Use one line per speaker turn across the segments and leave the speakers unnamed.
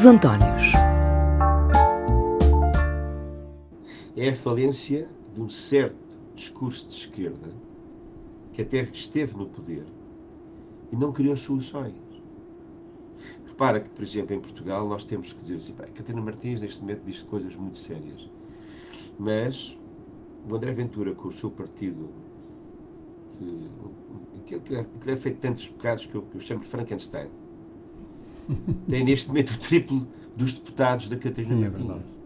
Os Antónios.
É a falência de um certo discurso de esquerda que até esteve no poder e não criou soluções. Repara que, por exemplo, em Portugal nós temos que dizer assim, Catarina Martins neste momento diz coisas muito sérias, mas o André Ventura com o seu partido que, que, é, que é feito tantos pecados que eu, que eu chamo de Frankenstein tem neste momento o triplo dos deputados da Catarina Sim, é Martins. É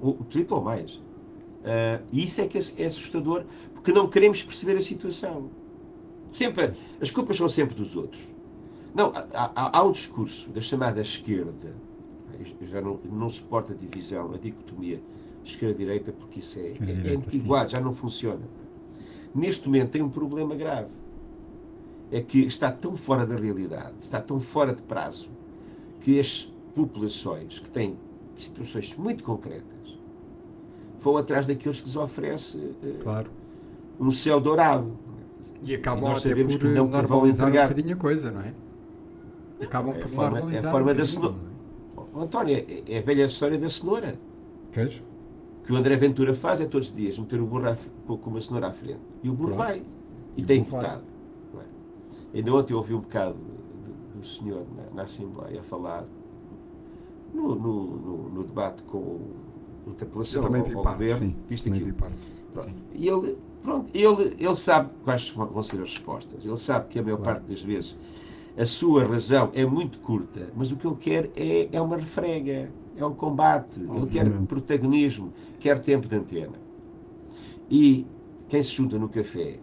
o, o triplo ou mais. Uh, e isso é que é, é assustador, porque não queremos perceber a situação. Sempre, as culpas são sempre dos outros. Não, há, há, há um discurso da chamada esquerda, eu já não, não suporta a divisão, a dicotomia esquerda-direita, porque isso é, é, é antiguado, já não funciona. Neste momento tem um problema grave. É que está tão fora da realidade, está tão fora de prazo, que as populações que têm situações muito concretas vão atrás daqueles que lhes oferece uh, claro. um céu dourado.
E acabam e nós sabemos que não vão entregar. um bocadinho a coisa, não é?
Acabam é por forma, normalizar. É a forma um da cenoura. É? António, é, é, a velha história da cenoura.
Queres?
Que o André Ventura faz é todos os dias meter o burro com uma cenoura à frente. E o burro vai. E, e tem votado. É? Ainda ontem eu ouvi um bocado do senhor na, na Assembleia a falar no, no, no, no debate com interpelação
Eu também vi ao, parte, governo, sim,
viste aquilo. Vi parte, e ele, pronto, ele, ele sabe quais vão ser as respostas. Ele sabe que a maior claro. parte das vezes a sua razão é muito curta, mas o que ele quer é, é uma refrega, é um combate. Obviamente. Ele quer protagonismo, quer tempo de antena. E quem se junta no café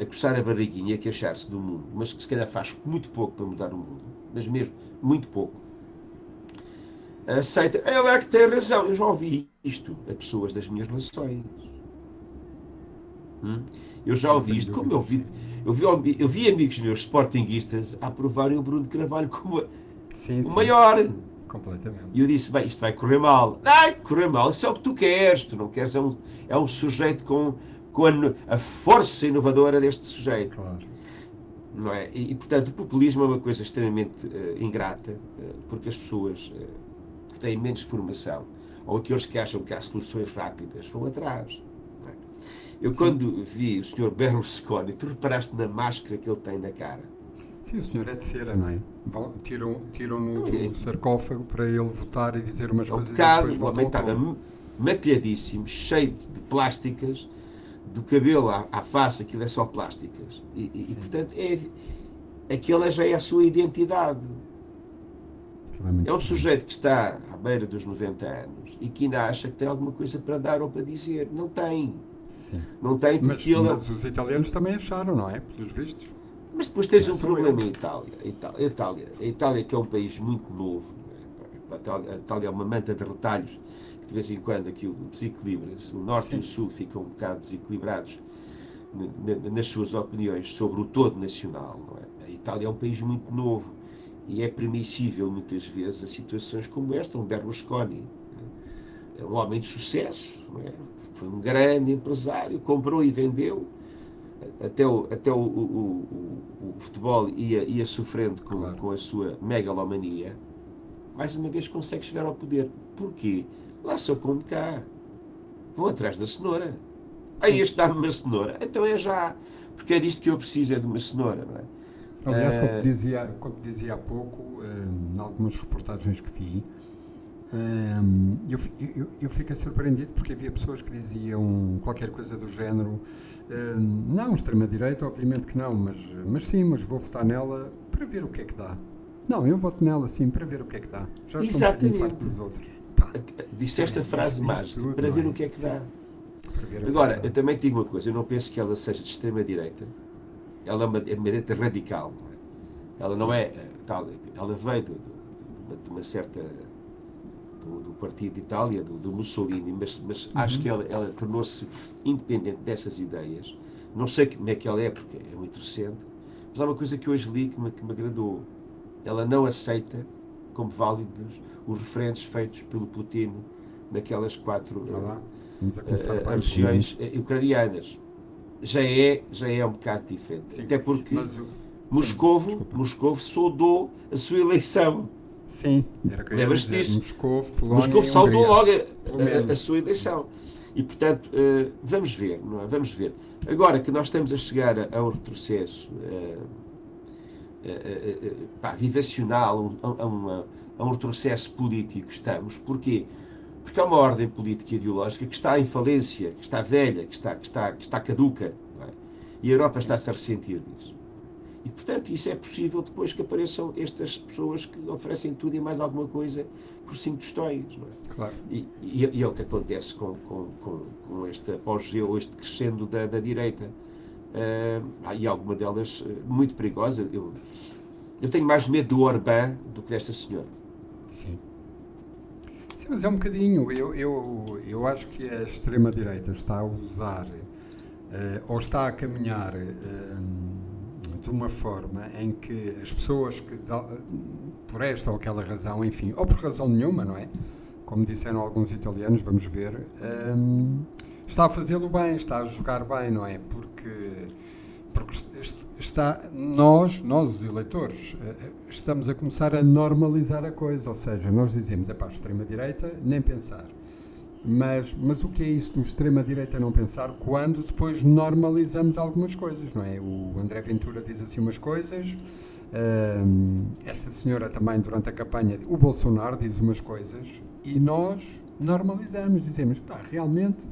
a coçar a barriguinha e a queixar-se do mundo, mas que se calhar faz muito pouco para mudar o mundo, mas mesmo muito pouco, aceita. Ele é que tem razão. Eu já ouvi isto a pessoas das minhas relações. Hum? Eu já ouvi isto, como eu vi, eu vi, eu vi amigos meus sportinguistas a aprovarem o Bruno de Carvalho como sim, o sim. maior.
Completamente.
E eu disse, bem, isto vai correr mal. Ai, correr mal, isso é o que tu queres. Tu não queres, é um, é um sujeito com, com a, a força inovadora deste sujeito.
Claro.
Não é? E, e, portanto, o populismo é uma coisa extremamente uh, ingrata, uh, porque as pessoas uh, que têm menos formação, ou aqueles que acham que há soluções rápidas, vão atrás. É? Eu, Sim. quando vi o Sr. Berlusconi, tu reparaste na máscara que ele tem na cara.
Sim, o senhor é de cera, não é? Tiram-no tiram do é. sarcófago para ele votar e dizer umas
um
coisas
bocado, e depois o homem estava maquilhadíssimo, cheio de plásticas, do cabelo à, à face, aquilo é só plásticas. E, e, e portanto, é, aquela já é a sua identidade. É um sujeito que está à beira dos 90 anos e que ainda acha que tem alguma coisa para dar ou para dizer. Não tem.
Sim.
Não tem
porque mas, ele... mas os italianos também acharam, não é? Pelos vistos.
Mas depois tens um problema em Itália. A Itália, Itália. A Itália, que é um país muito novo. É? A Itália, a Itália é uma manta de retalhos de vez em quando aquilo desequilibra-se. O norte Sim. e o sul ficam um bocado desequilibrados nas suas opiniões sobre o todo nacional. É? A Itália é um país muito novo e é permissível muitas vezes a situações como esta, um Berlusconi, é um homem de sucesso, é? foi um grande empresário, comprou e vendeu, até o, até o, o, o, o futebol ia, ia sofrendo com, claro. com a sua megalomania, mais uma vez consegue chegar ao poder. Porquê? Lá sou como cá. Vão atrás da cenoura. Aí este dá-me uma cenoura. Então é já. Porque é disto que eu preciso, é de uma cenoura, não é?
Aliás, como, eh, dizia, como dizia há pouco, em algumas reportagens que vi, eu, eu, eu fiquei surpreendido porque havia pessoas que diziam qualquer coisa do género. Não, extrema-direita, obviamente que não, mas, mas sim, mas vou votar nela para ver o que é que dá. Não, eu voto nela sim para ver o que é que dá.
Já estou Exatamente. um dos outros. Pá, Disseste a frase mais, para ver o que é que dá. Agora, eu também te digo uma coisa, eu não penso que ela seja de extrema-direita ela é uma, é uma direita radical. Não é? Ela não é eh, tal, ela veio de, de, de uma certa do, do, Partido de Itália, do, do Mussolini, mas, mas uhum. acho que ela, ela tornou-se independente dessas ideias. Não sei como é que ela é, porque é muito recente, mas há uma coisa que hoje li que me, que me agradou. Ela não aceita como válidos os referentes feitos pelo Putin naquelas quatro uh, uh, regiões ucranianas já é, já é um bocado diferente. Sim, Até porque o... Moscovo, Moscovo saudou a sua eleição.
Sim,
lembras-te disso?
Moscou, Polónia
Moscou saudou logo a, a, a, sua eleição. E, portanto, uh, vamos ver, não é? Vamos ver. Agora que nós estamos a chegar a, a um retrocesso uh, uh, vivacional, a, uma, a um retrocesso político, estamos. Porquê? Porque há uma ordem política e ideológica que está em falência, que está velha, que está, que está, que está caduca. É? E a Europa está-se a ressentir disso. E, portanto, isso é possível depois que apareçam estas pessoas que oferecem tudo e mais alguma coisa por cinco tostões. É?
Claro.
E, e, e, é o que acontece com, com, com, com este apogeu, este crescendo da, da direita. Uh, e alguma delas uh, muito perigosa. Eu, eu tenho mais medo do Orbán do que desta senhora.
Sim. Sim, mas é um bocadinho. Eu, eu, eu acho que a extrema-direita está a usar, uh, ou está a caminhar de uma forma em que as pessoas que, por esta ou aquela razão, enfim, ou por razão nenhuma, não é? Como disseram alguns italianos, vamos ver, um, está a fazê-lo bem, está a jogar bem, não é? Porque, porque está, nós, nós os eleitores, eh, estamos a começar a normalizar a coisa, ou seja, nós dizemos, é para a extrema-direita, nem pensar mas, mas o que é isso do extrema-direita não pensar quando depois normalizamos algumas coisas, não é? O André Ventura diz assim umas coisas, esta senhora também durante a campanha, o Bolsonaro diz umas coisas e nós normalizamos, dizemos, pá, realmente,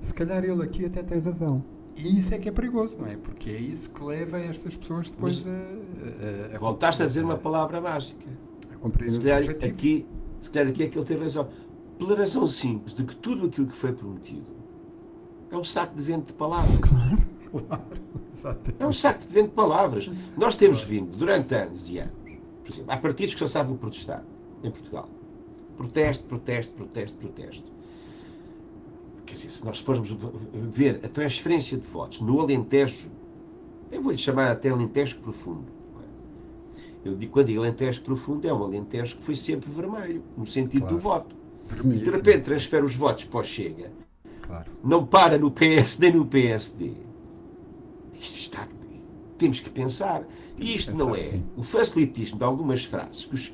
se calhar ele aqui até tem razão. E isso é que é perigoso, não é? Porque é isso que leva estas pessoas depois a,
a, a, a Voltaste a dizer uma palavra mágica.
A compreender
se calhar, aqui, se calhar aqui é que ele tem razão pela razão simples de que tudo aquilo que foi prometido é um saco de vento de palavras.
Claro, claro,
É um saco de vento de palavras. Nós temos vindo, durante anos e anos, por exemplo, há partidos que só sabem protestar em Portugal. Protesto, protesto, protesto, protesto. Quer dizer, se nós formos ver a transferência de votos no Alentejo, eu vou-lhe chamar até Alentejo Profundo. É? Eu digo, quando digo Alentejo Profundo, é um Alentejo que foi sempre vermelho, no sentido claro. do voto e de repente transfere os votos para o Chega.
Claro.
Não para no PS nem no PSD. Isto está, temos que pensar. E isto pensar, não é sim. o facilitismo de algumas frases que os,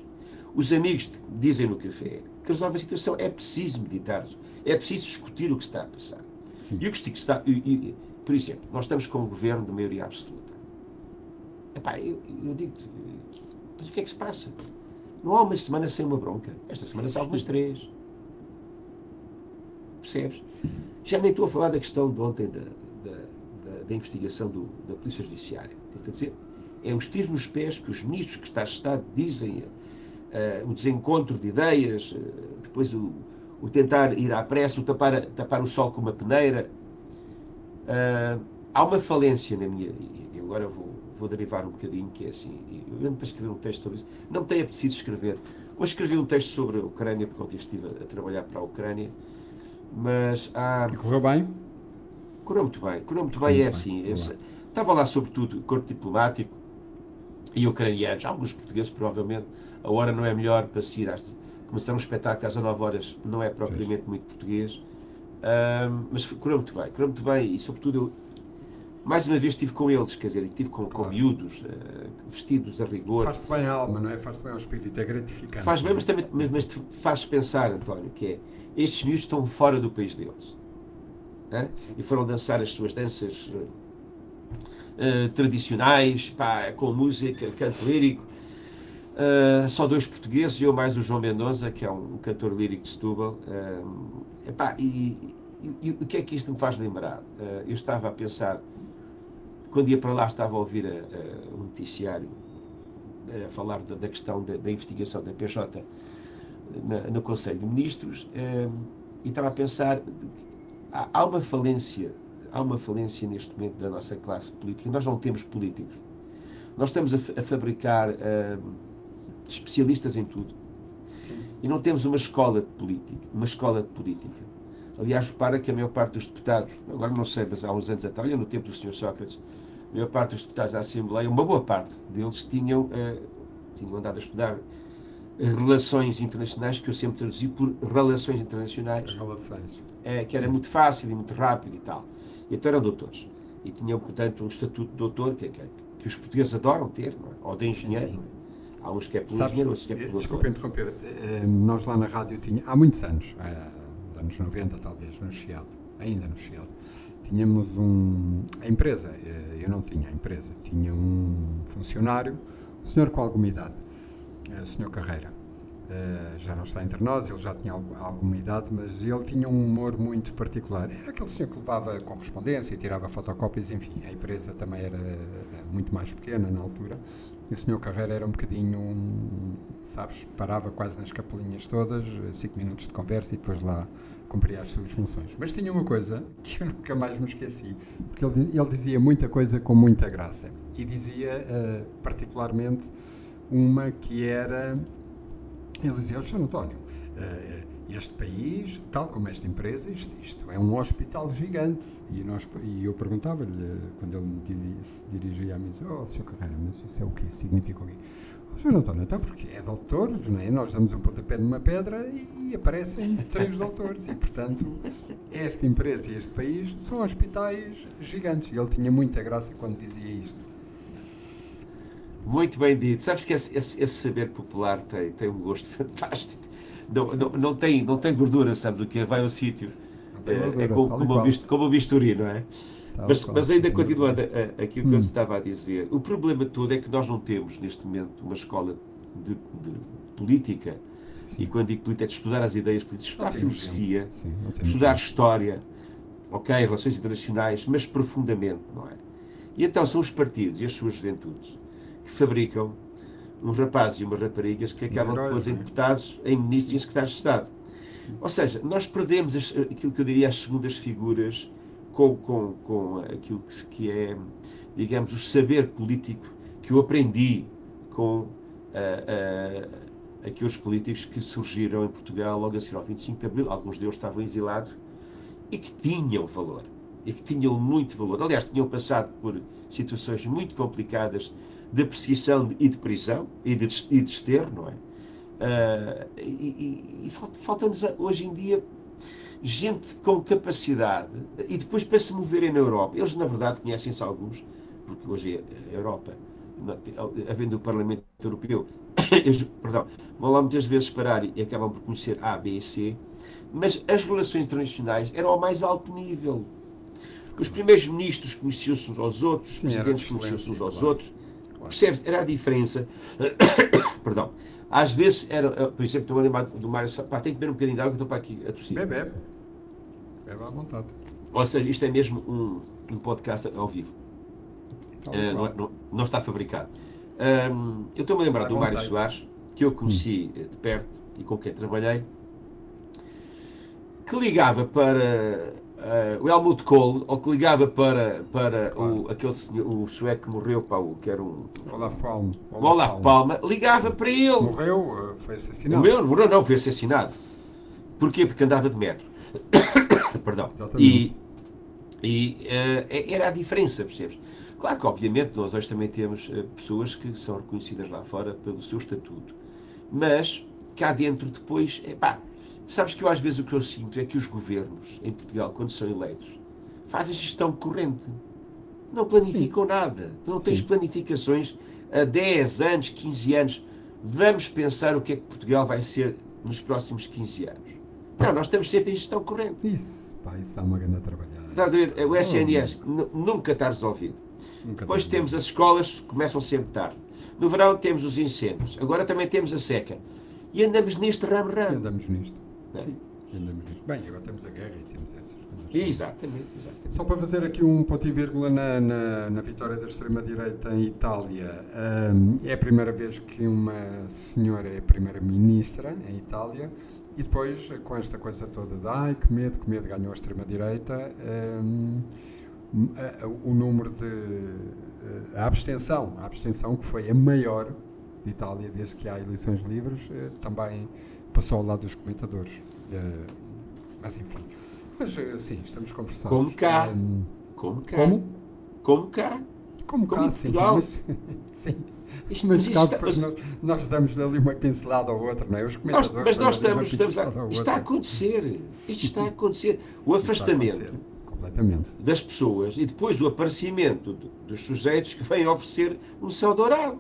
os amigos dizem no café que resolve a situação. É preciso meditar, é preciso discutir o que está a passar. Sim. E o que está. E, e, por exemplo, nós estamos com um governo de maioria absoluta. Epá, eu, eu digo-te, mas o que é que se passa? Não há uma semana sem uma bronca. Esta semana são algumas três. Percebes? Sim. Já nem estou a falar da questão de ontem da, da, da, da investigação do, da Polícia Judiciária. Quer dizer, é os tiros nos pés que os ministros que está Estado dizem, uh, o desencontro de ideias, uh, depois o, o, tentar ir à pressa, o tapar, tapar o sol com uma peneira. Uh, há uma falência na minha. E agora vou, vou derivar um bocadinho, que é assim. Eu lembro para escrever um texto sobre isso. Não me tenho apetecido escrever. Hoje escrevi um texto sobre a Ucrânia, porque ontem estive a, a trabalhar para a Ucrânia mas há.
E correu bem?
Correu muito bem. Correu muito bem, é assim. estava lá, sobretudo, corpo diplomático e ucranianos, alguns portugueses, provavelmente. A hora não é melhor para se ir às. Começar um espetáculo às 9 horas não é propriamente pois. muito português. Um, mas correu muito bem, correu muito bem e, sobretudo, eu, mais uma vez estive com eles, quer dizer, estive com, claro. com miúdos, uh, vestidos a rigor.
Faz-te bem a alma, não é? Faz-te bem ao espírito, é gratificante.
Faz bem, mas também mas, mas faz pensar, António, que é estes miúdos estão fora do país deles. E foram dançar as suas danças uh, tradicionais, pá, com música, canto lírico. Uh, só dois portugueses, eu mais o João Mendonça, que é um, um cantor lírico de Setúbal. Epá, e, e, e, o que é que isto me faz lembrar? eu estava a pensar, quando ia para lá, estava a ouvir o um noticiário a falar da, da questão da, da investigação da PJ na, no Conselho de Ministros e estava a pensar há, há uma falência há uma falência neste momento da nossa classe política nós não temos políticos nós estamos a, a fabricar uh, especialistas em tudo e não temos uma escola de política uma escola de política aliás repara que a maior parte dos deputados agora não sei mas há uns anos atrás no tempo do Sr. Sócrates a maior parte dos deputados da Assembleia uma boa parte deles tinham uh, tinham andado a estudar relações internacionais, que eu sempre traduzi por relações internacionais.
Relações.
É, que era muito fácil e muito rápido e tal. E então eram doutores. E tinham, portanto, um estatuto de doutor que, que, que os portugueses adoram ter, é? ou de engenheiro. Sim, sim. Há uns que é pelo engenheiro, outros que é pelo
Desculpa interromper. Eh, nós lá na rádio tinha, há muitos anos, há anos 90 talvez, no Chiado, ainda no Chiado, tínhamos um. A empresa, eh, eu não tinha a empresa, tinha um funcionário, um senhor com alguma idade, eh, o senhor Carreira. Já não está entre nós, ele já tinha alguma idade, mas ele tinha um humor muito particular. Era aquele senhor que levava correspondência e tirava fotocópias, enfim, a empresa também era muito mais pequena na altura. E o senhor Carreira era um bocadinho, sabes, parava quase nas capelinhas todas, cinco minutos de conversa e depois lá cumpria as suas funções. Mas tinha uma coisa que eu nunca mais me esqueci, porque ele, ele dizia muita coisa com muita graça. E dizia, uh, particularmente, uma que era. Ele dizia, Sr. António, uh, este país, tal como esta empresa, isto, isto, é um hospital gigante. E, nós, e eu perguntava-lhe, quando ele me dizia, se dirigia a mim, oh, Sr. Carreira, mas isso é o quê? Significa o quê? Sr. António, então porque é doutores, não é? Nós damos um pontapé numa pedra e, e aparecem três doutores. E, portanto, esta empresa e este país são hospitais gigantes. E ele tinha muita graça quando dizia isto.
Muito bem dito. Sabes que esse, esse, esse saber popular tem, tem um gosto fantástico. Não, não, não, tem, não tem gordura, sabe? Do que vai ao sítio. É, é como, como, o como bisturi, não é? Mas, mas, ainda continuando aquilo que hum. eu estava a dizer, o problema todo é que nós não temos neste momento uma escola de, de política, Sim. e quando digo política é de estudar as ideias políticas, estudar filosofia, Sim, estudar história, ok, relações internacionais, mas profundamente, não é? E então são os partidos e as suas juventudes que fabricam uns rapazes e umas raparigas que acabam depois em deputados, em ministros e em secretários de Estado. Ou seja, nós perdemos as, aquilo que eu diria as segundas figuras com, com, com aquilo que, que é, digamos, o saber político que eu aprendi com uh, uh, aqueles políticos que surgiram em Portugal logo a seguir ao 25 de Abril. Alguns deles estavam exilados e que tinham valor. E que tinham muito valor. Aliás, tinham passado por situações muito complicadas de perseguição e de prisão e de, e de desterro, não é? Uh, e, e, e falta-nos hoje em dia gente com capacidade e depois para se moverem na Europa. Eles, na verdade, conhecem-se alguns, porque hoje a Europa, havendo o Parlamento Europeu, eles, perdão, vão lá muitas vezes parar e acabam por conhecer A, B e C, mas as relações internacionais eram ao mais alto nível. Os primeiros ministros conheciam-se uns aos outros, os presidentes conheciam-se uns aos claro. outros. Percebes? Era a diferença. perdão. Às vezes era. Por isso é que estou a lembrar do Mário. Pá, tem que beber um bocadinho de água que estou para aqui a tossir.
Bebe, bebe. É à vontade.
Ou seja, isto é mesmo um, um podcast ao vivo. Uh, não, não, não, está fabricado. Um, eu estou-me a lembrar do Mário Soares, que eu conheci hum. de perto e com quem trabalhei, que ligava para uh, o Helmut Kohl, ou que ligava para, para claro. o, aquele senhor, o sueco que morreu, pá, o, que era um.
Olaf Palme.
Olaf, Olaf Palme, ligava para ele.
Morreu, foi assassinado.
Morreu, morreu não, foi assassinado. Porquê? Porque andava de metro. Perdão. E, e uh, era a diferença, percebes? Claro que, obviamente, nós hoje também temos uh, pessoas que são reconhecidas lá fora pelo seu estatuto. Mas, cá dentro, depois, pá, sabes que eu às vezes o que eu sinto é que os governos em Portugal, quando são eleitos, fazem gestão corrente. Não planificam Sim. nada. Não tens Sim. planificações a 10 anos, 15 anos. Vamos pensar o que é que Portugal vai ser nos próximos 15 anos. Não, nós estamos sempre em gestão corrente.
Isso, pá, isso dá uma grande trabalhada.
Estás a ver? O SNS oh, nunca está resolvido. Nunca Depois temos as escolas que começam sempre tarde. No verão temos os incêndios. Agora também temos a seca. E andamos neste ramo-ramo.
Andamos nisto. É. Sim, andamos nisto. Bem, agora temos a guerra e temos essas coisas.
Exatamente, exatamente.
Só para fazer aqui um ponto e vírgula na, na, na vitória da extrema-direita em Itália. Um, é a primeira vez que uma senhora é primeira-ministra em Itália e depois, com esta coisa toda de ai, que medo, que medo, ganhou a extrema-direita, um, o número de. Eh, a abstenção, a abstenção que foi a maior de Itália desde que há eleições livres, eh, também passou ao lado dos comentadores. Eh, mas enfim. Mas sim, estamos conversando.
Como cá. Um,
como cá. Como?
Como cá.
Como, como cá, sim. Mas, sim. Isto, mas caso, mas, nós, nós damos ali uma pincelada ao outro, não é? Os
nós, mas nós estamos, estamos a, isto está a acontecer. Isto está a acontecer. O afastamento
completamente.
das pessoas e depois o aparecimento dos sujeitos que vêm oferecer um céu dourado.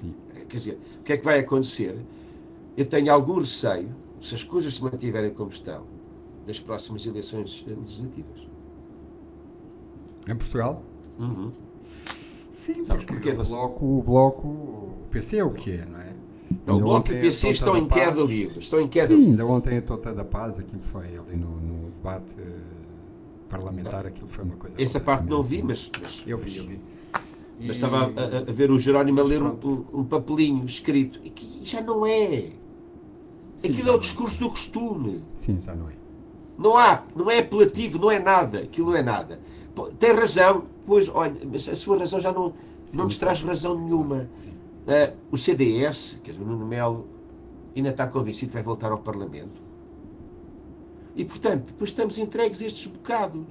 Sim. quer dizer, o que é que vai acontecer? Eu tenho algum receio, se as coisas se mantiverem como estão, das próximas eleições legislativas.
Em Portugal?
Uhum.
Sim, Sabes porque o bloco, o bloco, o PC é o que é, não é?
Não, o Bloco e o PC estão em queda livre. Estão em queda
Sim, ainda ontem a Tota da Paz, aquilo foi ali no, no debate uh, parlamentar, aquilo foi uma coisa.
Essa parte não vi, mas, mas.
eu vi, eu vi.
Mas e... estava a, a, ver o Jerónimo a ler um, um, papelinho escrito. E que já não é. Sim, Aquilo é o discurso do costume.
Sim, já não é.
Não há, não é apelativo, não é nada. Aquilo não é nada. Tem razão, pois, olha, mas a sua razão já não, sim, não nos traz razão nenhuma. Uh, o CDS, quer dizer, o Nuno Melo, ainda está convencido que vai voltar ao Parlamento. E, portanto, depois estamos entregues a estes bocados.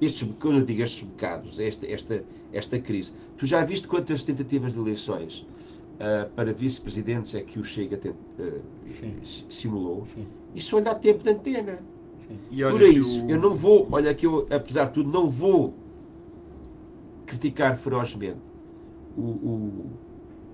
Estes, quando eu digo estes bocados, esta, esta, esta crise. Tu já viste quantas tentativas de eleições uh, para vice-presidentes é que o Chega tem, uh, simulou? Sim. Isso dá tempo de antena. Por isso, o... eu não vou, olha que eu, apesar de tudo, não vou criticar ferozmente o, o,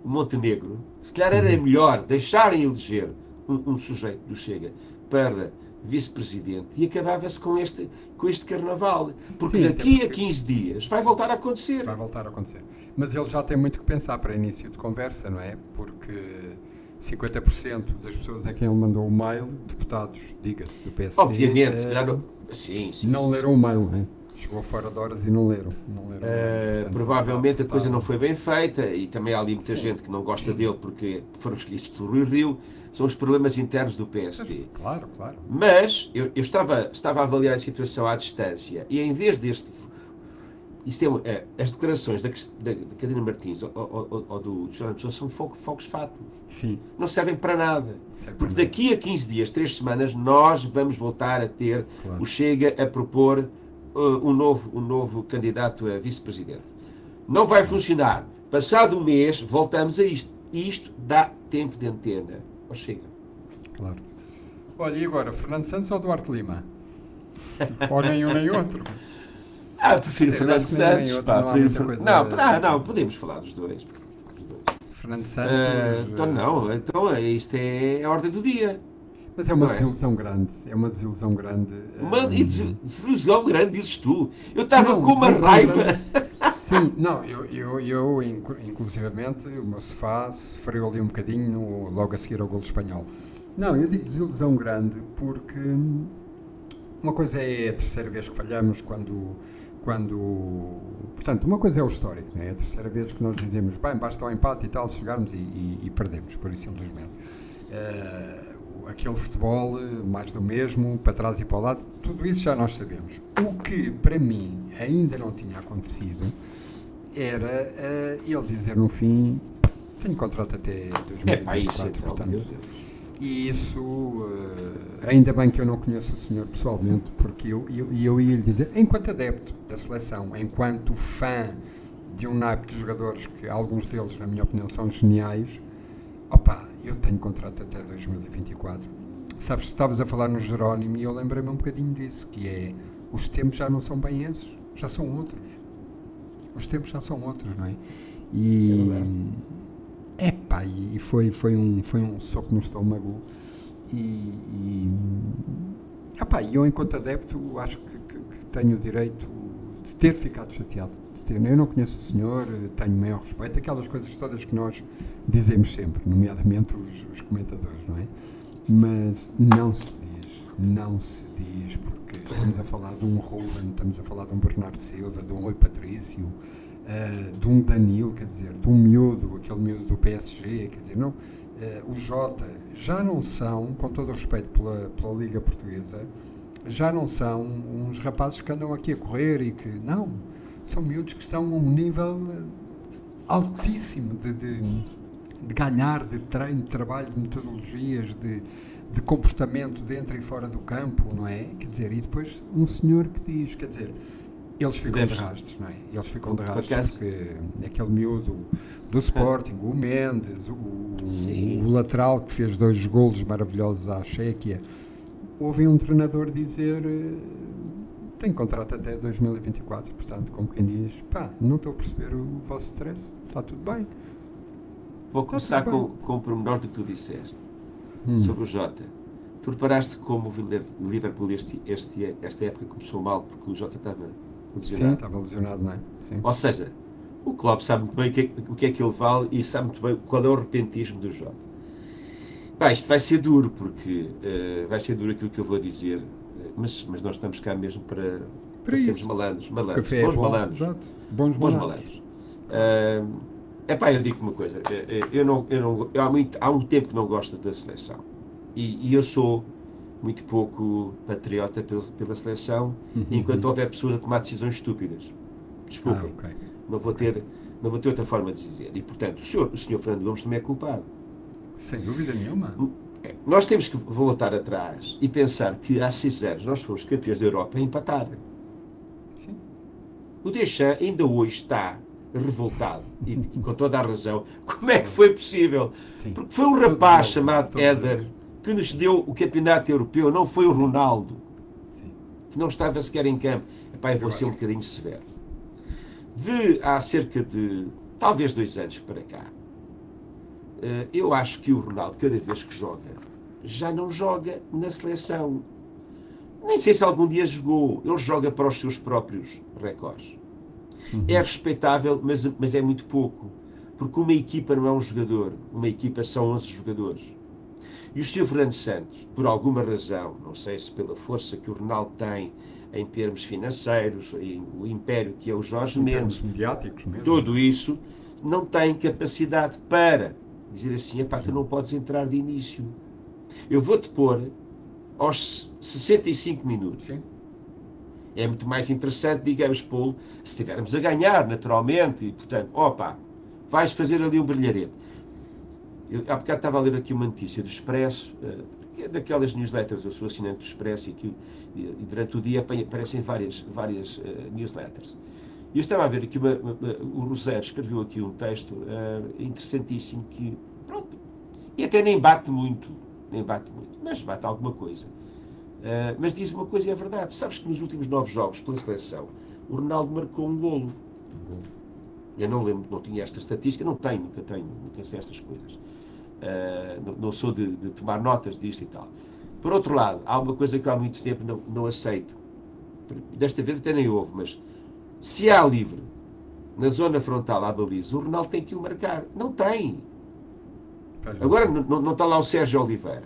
o Montenegro. Se calhar era uhum. melhor deixarem eleger um, um sujeito do Chega para vice-presidente e acabava-se com este, com este carnaval. Porque Sim, daqui a 15 dias vai voltar a acontecer.
Vai voltar a acontecer. Mas ele já tem muito que pensar para início de conversa, não é? Porque 50% das pessoas a quem ele mandou o mail, deputados, diga-se, do PSD.
Obviamente, uh, claro. Sim, sim,
não
sim,
leram sim. o mail, não é? Chegou fora de horas e não leram. Não leram
uh, portanto, provavelmente a coisa não foi bem feita e também há ali muita sim. gente que não gosta dele porque foram escolhidos pelo Rui Rio. São os problemas internos do PSD.
Mas, claro, claro.
Mas eu, eu, estava, estava a avaliar a situação à distância e em vez deste isto é, é, as declarações da, da, da Catarina Martins ou, ou, ou do Jornal Pessoa são fogos, fogos fatos.
Sim.
Não servem para nada. Serve Porque daqui a 15 dias, 3 semanas, nós vamos voltar a ter claro. o Chega a propor uh, um, novo, um novo candidato a vice-presidente. Não vai funcionar. Passado um mês, voltamos a isto. Isto dá tempo de antena ao Chega.
Claro. Olha, e agora, Fernando Santos ou Duarte Lima? ou nenhum nem outro?
Ah, prefiro Fernando Santos. Pá, não, prefiro, não, ah, não, podemos falar dos dois.
Fernando Santos. Uh,
então não, então isto é a ordem do dia.
Mas é uma não desilusão é? grande. É uma desilusão grande.
Uma um... desilusão grande, dizes tu. Eu estava com uma raiva.
Sim, não, eu, eu, eu, inclusivamente, o meu sofá sofreu ali um bocadinho logo a seguir ao gol espanhol. Não, eu digo desilusão grande porque uma coisa é a terceira vez que falhamos quando quando. Portanto, uma coisa é o histórico, né? é a terceira vez que nós dizemos, bem, basta o um empate e tal, chegarmos e, e, e perdemos, por isso simplesmente. Uh, aquele futebol, mais do mesmo, para trás e para o lado, tudo isso já nós sabemos. O que, para mim, ainda não tinha acontecido era uh, ele dizer no fim: tenho contrato até 2024, é, isso, portanto. E isso, uh, ainda bem que eu não conheço o senhor pessoalmente, porque eu, eu, eu ia lhe dizer, enquanto adepto da seleção, enquanto fã de um naipe de jogadores que alguns deles, na minha opinião, são geniais, opa, eu tenho contrato até 2024. Sabes, tu estavas a falar no Jerónimo e eu lembrei-me um bocadinho disso, que é, os tempos já não são bem esses, já são outros. Os tempos já são outros, não é? E... É Epá, e foi, foi, um, foi um soco no estômago. E, e, epá, eu, enquanto adepto, acho que, que, que, tenho o direito de ter ficado chateado. Eu não conheço o senhor, tenho maior respeito, aquelas coisas todas que nós dizemos sempre, nomeadamente os, os comentadores, não é? Mas não se diz, não se diz, porque estamos a falar de um Ruben, estamos a falar de um Bernardo Silva, de um Rui Patrício uh, de um Danilo, quer dizer, de um miúdo, aquele miúdo do PSG, quer dizer, não, uh, o Jota, já não são, com todo o respeito pela, pela Liga Portuguesa, já não são uns rapazes que andam aqui a correr e que, não, são miúdos que estão a um nível eh, altíssimo de, de, de ganhar, de treino, de trabalho, de metodologias, de, de comportamento dentro e fora do campo, não é? Quer dizer, e depois um senhor que diz, quer dizer, eles ficam Deves. de rastros, não é? Eles ficam de rastros porque aquele miúdo do Sporting, o Mendes, o, o, lateral que fez dois golos maravilhosos à Chequia, ouvem um treinador dizer eh, tem contrato até 2024, portanto, como quem diz, pá, não estou a perceber o vosso stress, está tudo bem.
vou começar com, com o pormenor do que tu disseste hum. sobre o Jota. Tu reparaste como o Liverpool este, este, esta época começou mal porque o Jota estava
lesionado? Sim, estava lesionado, não é? Sim.
Ou seja, o Klopp sabe muito bem o que, é, o que é que ele vale e sabe muito bem qual é o repentismo do Jota. Pá, isto vai ser duro, porque uh, vai ser duro aquilo que eu vou dizer, mas, mas nós estamos cá mesmo para, para sermos malandros, malandros,
Café
bons
é bom,
malandros.
Exato. Bons,
bons malandros. Uh, epá, eu digo uma coisa, eu, eu não, eu não, eu há, muito, há um tempo que não gosto da seleção e, e eu sou muito pouco patriota pela, pela seleção, uhum. enquanto houver pessoas a tomar decisões estúpidas. Desculpem, ah, okay. não, vou ter, não vou ter outra forma de dizer. E, portanto, o senhor, o senhor Fernando Gomes também é culpado.
Sem dúvida nenhuma.
É, nós temos que voltar atrás e pensar que há seis anos nós fomos campeões da Europa a empatar.
Sim.
O Deschamps ainda hoje está revoltado e, e, com toda a razão. Como é que foi possível? Sim. Porque foi um rapaz chamado Éder que nos deu o campeonato europeu, não foi o Ronaldo, Sim. que não estava sequer em campo. Epá, eu vou ser um bocadinho severo. De há cerca de talvez dois anos para cá, eu acho que o Ronaldo, cada vez que joga, já não joga na seleção. Nem sei se algum dia jogou. Ele joga para os seus próprios recordes. Uhum. É respeitável, mas, mas é muito pouco. Porque uma equipa não é um jogador. Uma equipa são 11 jogadores. E o Sr. Fernando Santos, por alguma razão, não sei se pela força que o Ronaldo tem em termos financeiros, o império que é o Jorge
em
Mendes,
mediáticos mesmo.
tudo isso, não tem capacidade para dizer assim, epá, tu não podes entrar de início. Eu vou-te pôr aos 65 minutos.
Sim.
É muito mais interessante, digamos, pô se estivermos a ganhar, naturalmente, e portanto, opa, vais fazer ali um brilharete. Eu, há bocado estava a ler aqui uma notícia do Expresso, uh, daquelas newsletters, eu sou assinante do Expresso e, que, e durante o dia aparecem várias, várias uh, newsletters. E eu estava a ver aqui, uma, uma, o Rosero escreveu aqui um texto uh, interessantíssimo que, pronto, e até nem bate muito, nem bate muito, mas bate alguma coisa. Uh, mas diz uma coisa e é verdade. Sabes que nos últimos nove jogos pela seleção, o Ronaldo marcou um golo. Eu não lembro, não tinha esta estatística, não tenho, nunca tenho, nunca sei estas coisas. Uh, não, não, sou de, de, tomar notas disto e tal. Por outro lado, há uma coisa que há muito tempo não, não aceito. Desta vez até nem houve, mas se há livre na zona frontal à baliza, o Ronaldo tem que o marcar. Não tem. Agora não, não está lá o Sérgio Oliveira.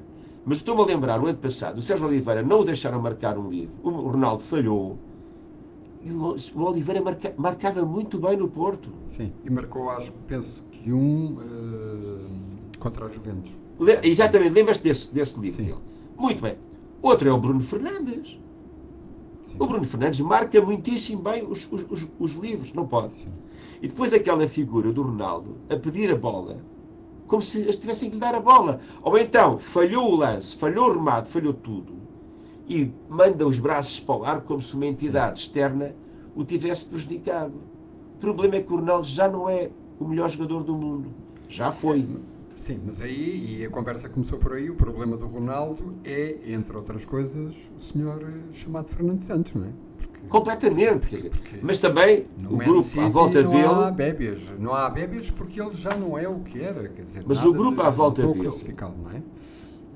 Mas estou-me a lembrar, o ano passado, o Sérgio Oliveira não o deixaram marcar um livro. O Ronaldo falhou. E o Oliveira marca, marcava muito bem no Porto.
Sim, e marcou, acho, penso que um uh, contra a Juventus.
Le, exatamente, lembras-te desse, desse livro dele? Muito bem. Outro é o Bruno Fernandes. Sim. O Bruno Fernandes marca muitíssimo bem os, os, os, os livros, não pode. Sim. E depois aquela figura do Ronaldo a pedir a bola, como se eles tivessem que lhe dar a bola. Ou então, falhou o lance, falhou o remate, falhou tudo, e manda os braços para o ar como se uma entidade Sim. externa o tivesse prejudicado. O problema é que o Ronaldo já não é o melhor jogador do mundo. Já foi.
Sim, mas aí, e a conversa começou por aí, o problema do Ronaldo é, entre outras coisas, o senhor eh, chamado Fernando Santos, não é?
Porque, Completamente, quer dizer, mas também o grupo à volta
não
dele...
Não há bébias, não há bébias porque ele já não é o que era, quer dizer...
Mas o grupo à volta dele...
não é?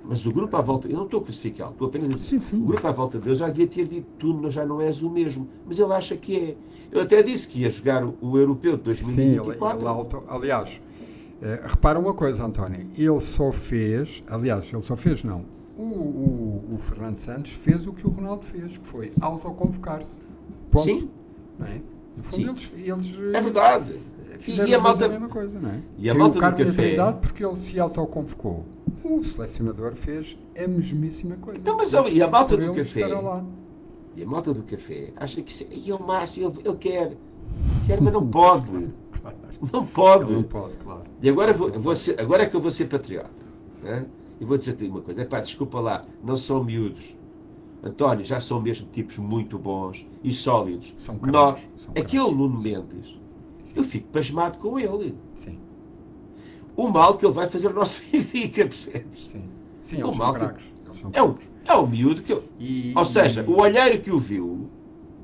Mas o grupo à volta, eu não estou a classificá-lo, estou apenas a dizer, sim, sim. o grupo à volta dele já devia ter dito tu já não és o mesmo, mas ele acha que é. Ele até disse que ia jogar o, o europeu de 2024. Sim, ele,
ele, aliás, Uh, repara uma coisa, António, ele só fez, aliás, ele só fez, não, o, o, o Fernando Santos fez o que o Ronaldo fez, que foi autoconvocar-se. Ponto. Sim. Não é? No fundo, eles, eles.
É verdade.
Fizeram e a, malta, a mesma coisa, não é?
E a malta o cargo do café.
porque ele se autoconvocou. O selecionador fez a mesmíssima coisa.
Então, mas e a malta do café? E a malta do café acha que isso é, é o máximo, ele, ele quer. Quer, mas não pode. Não pode.
Não pode, claro.
E agora, vou, ser, agora é que eu vou ser patriota. Né? E vou dizer-te uma coisa. Epá, desculpa lá, não são miúdos. António, já são mesmo tipos muito bons e sólidos.
São Nós, são
aquele Nuno Mendes, Sim. eu fico pasmado com ele.
Sim.
O mal que ele vai fazer ao nosso Benfica, percebes?
Sim. Sim, o mal que...
é, um, é um miúdo que. Eu... E, Ou seja, o olheiro que o viu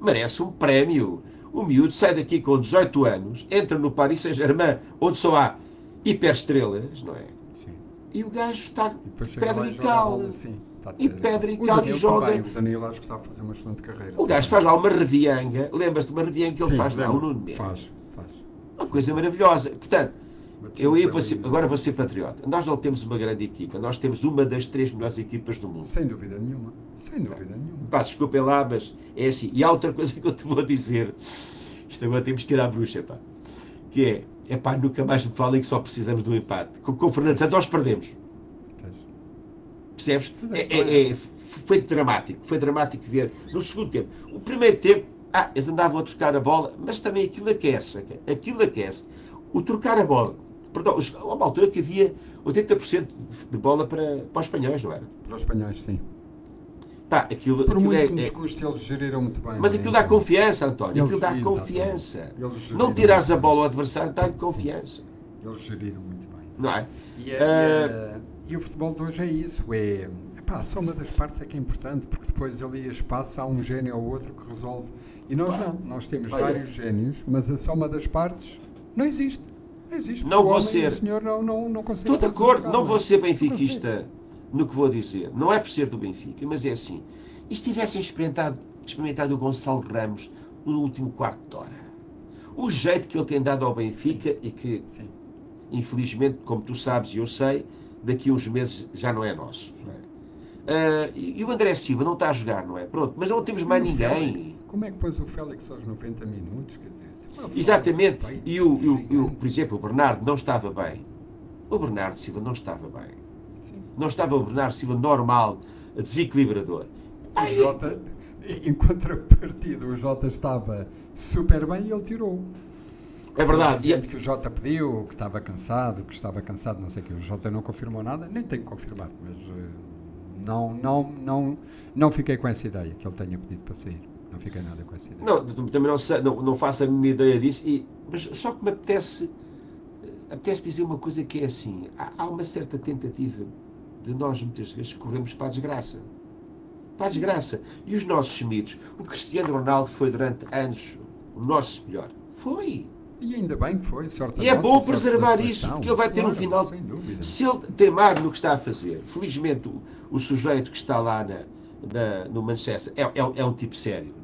merece um prémio. O miúdo sai daqui com 18 anos, entra no Paris Saint-Germain, onde só há hiperestrelas, não é?
Sim.
E o gajo está pedra
e
pedra e cal e joga.
também, O Danilo acho que está a fazer uma excelente carreira.
O gajo faz lá uma revianga, lembras-te de uma revianga que ele
Sim,
faz lá, o. Nuno Mendes?
Faz, faz.
Uma coisa maravilhosa. Portanto, eu ser,
ali-
agora vou ser patriota. Nós não temos uma grande equipa, nós temos uma das três melhores equipas do mundo.
Sem dúvida nenhuma. Sem dúvida nenhuma.
Pá, desculpem lá, mas é assim. E há outra coisa que eu te vou dizer. Isto agora temos que ir à bruxa, pá. Que é, é pá, nunca mais me falem que só precisamos de um empate. Com, com o Fernando Santos nós perdemos. Percebes? É,
é
é- é- foi dramático. Foi dramático ver no segundo tempo. O primeiro tempo, ah, eles andavam a trocar a bola, mas também aquilo aquece. Aquilo aquece. O trocar a bola. Perdão, os- há uma altura que havia 80% de- de bola para, para os espanhóis, não era?
Para os espanhóis, sim.
Pá, aquilo,
Por
aquilo
muito
é-
que nos
é-
custe, eles geriram muito bem.
mas
é?
aquilo dá confiança, António.
Eles-
Aquilo dá confiança. Não tirares a bola ao adversário, dá-lhe confiança.
bem. Eles geriram muito bem.
Não é?
E, é-
Eh,
e o futebol de hoje é isso, é epá, a soma das partes é que é importante, porque depois ali a espaço há um gênio ou outro que resolve. E nós
Claro.
não, nós temos
Olha.
vários génios, mas a soma das partes não existe. Não existe.
Não vou ser-
O senhor não, não, não consegue.
Estou de acordo, não vou ser
Não
benfiquista no que vou dizer. Não é por ser do Benfica, mas é assim. E se tivessem experimentado, experimentado o Gonçalo Ramos no último quarto de hora? O jeito que ele tem dado ao Benfica e que.
Sim.
infelizmente, como tu sabes e eu sei, daqui a uns meses já não é nosso. não é? Ah, e o André Silva não está a jogar, não é? Pronto, mas não temos mais
E o
ninguém.
Félix? Como é que pôs o Félix aos 90 minutos? Quer dizer,
Exatamente. E o, e o- e por exemplo, o Bernardo não estava bem. O Bernardo Silva não estava bem.
Sim.
Não estava o Bernardo Silva normal, desequilibrador.
O Jota, em contrapartida, o Jota estava super bem e ele tirou.
É verdade. E,
Dizendo que o Jota pediu, que estava cansado, que estava cansado, não sei o que. O Jota não confirmou nada, nem tem que confirmar, mas eh, não, não, não, não fiquei com essa ideia que ele tenha pedido para sair. Não fiquei nada com essa ideia.
não, também não, sei- não, não faço a mínima ideia disso, e, mas só que me apetece, apetece dizer uma coisa que é assim: há, há uma certa tentativa de nós, muitas vezes, corremos para a desgraça. Para a desgraça. E os nossos mitos. O Cristiano Ronaldo foi durante anos o nosso melhor. Foi.
E ainda bem que foi, sorte
E é
nossa,
bom
sorte da
preservar isso, porque ele vai ter um
Claro,
final.
Sem dúvida.
Se ele teimar no que está a fazer, felizmente o, o sujeito que está lá na, na- no Manchester é, é, é um tipo sério, é?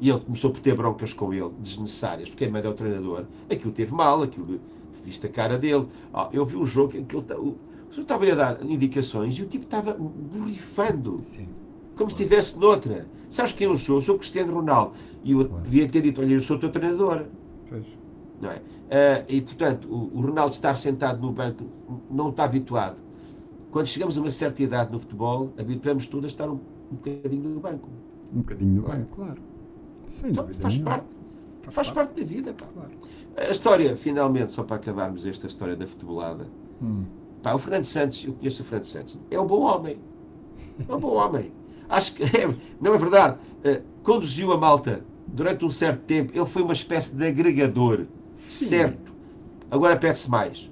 E ele começou por ter broncas com ele, desnecessárias, porque quem manda é o treinador. Aquilo teve mal, aquilo viste a cara dele. Ah, eu vi um jogo em que ele, o, o estava-lhe a dar indicações e o tipo estava borrifando,
Sim.
como se estivesse noutra. Sabes quem eu sou? Eu sou o Cristiano Ronaldo. E eu
Claro.
devia ter dito: olha, eu sou o teu treinador
Pois.
não é? Ah, e portanto, o, o Ronaldo estar sentado no banco não está habituado. Quando chegamos a uma certa idade no futebol, habituamos todos a estar um, um bocadinho no banco.
Um bocadinho
Claro.
bem, claro. Sem
Então,
dúvida
faz parte, faz parte da vida. pá.
Claro.
A história, finalmente, só para acabarmos esta história da futebolada,
Hum.
pá, o Fernando Santos, eu conheço o Fernando Santos, é um bom homem. É um bom homem. Acho que, é, não é verdade, Ah, conduziu a malta durante um certo tempo, ele foi uma espécie de agregador, certo? Agora pede-se mais.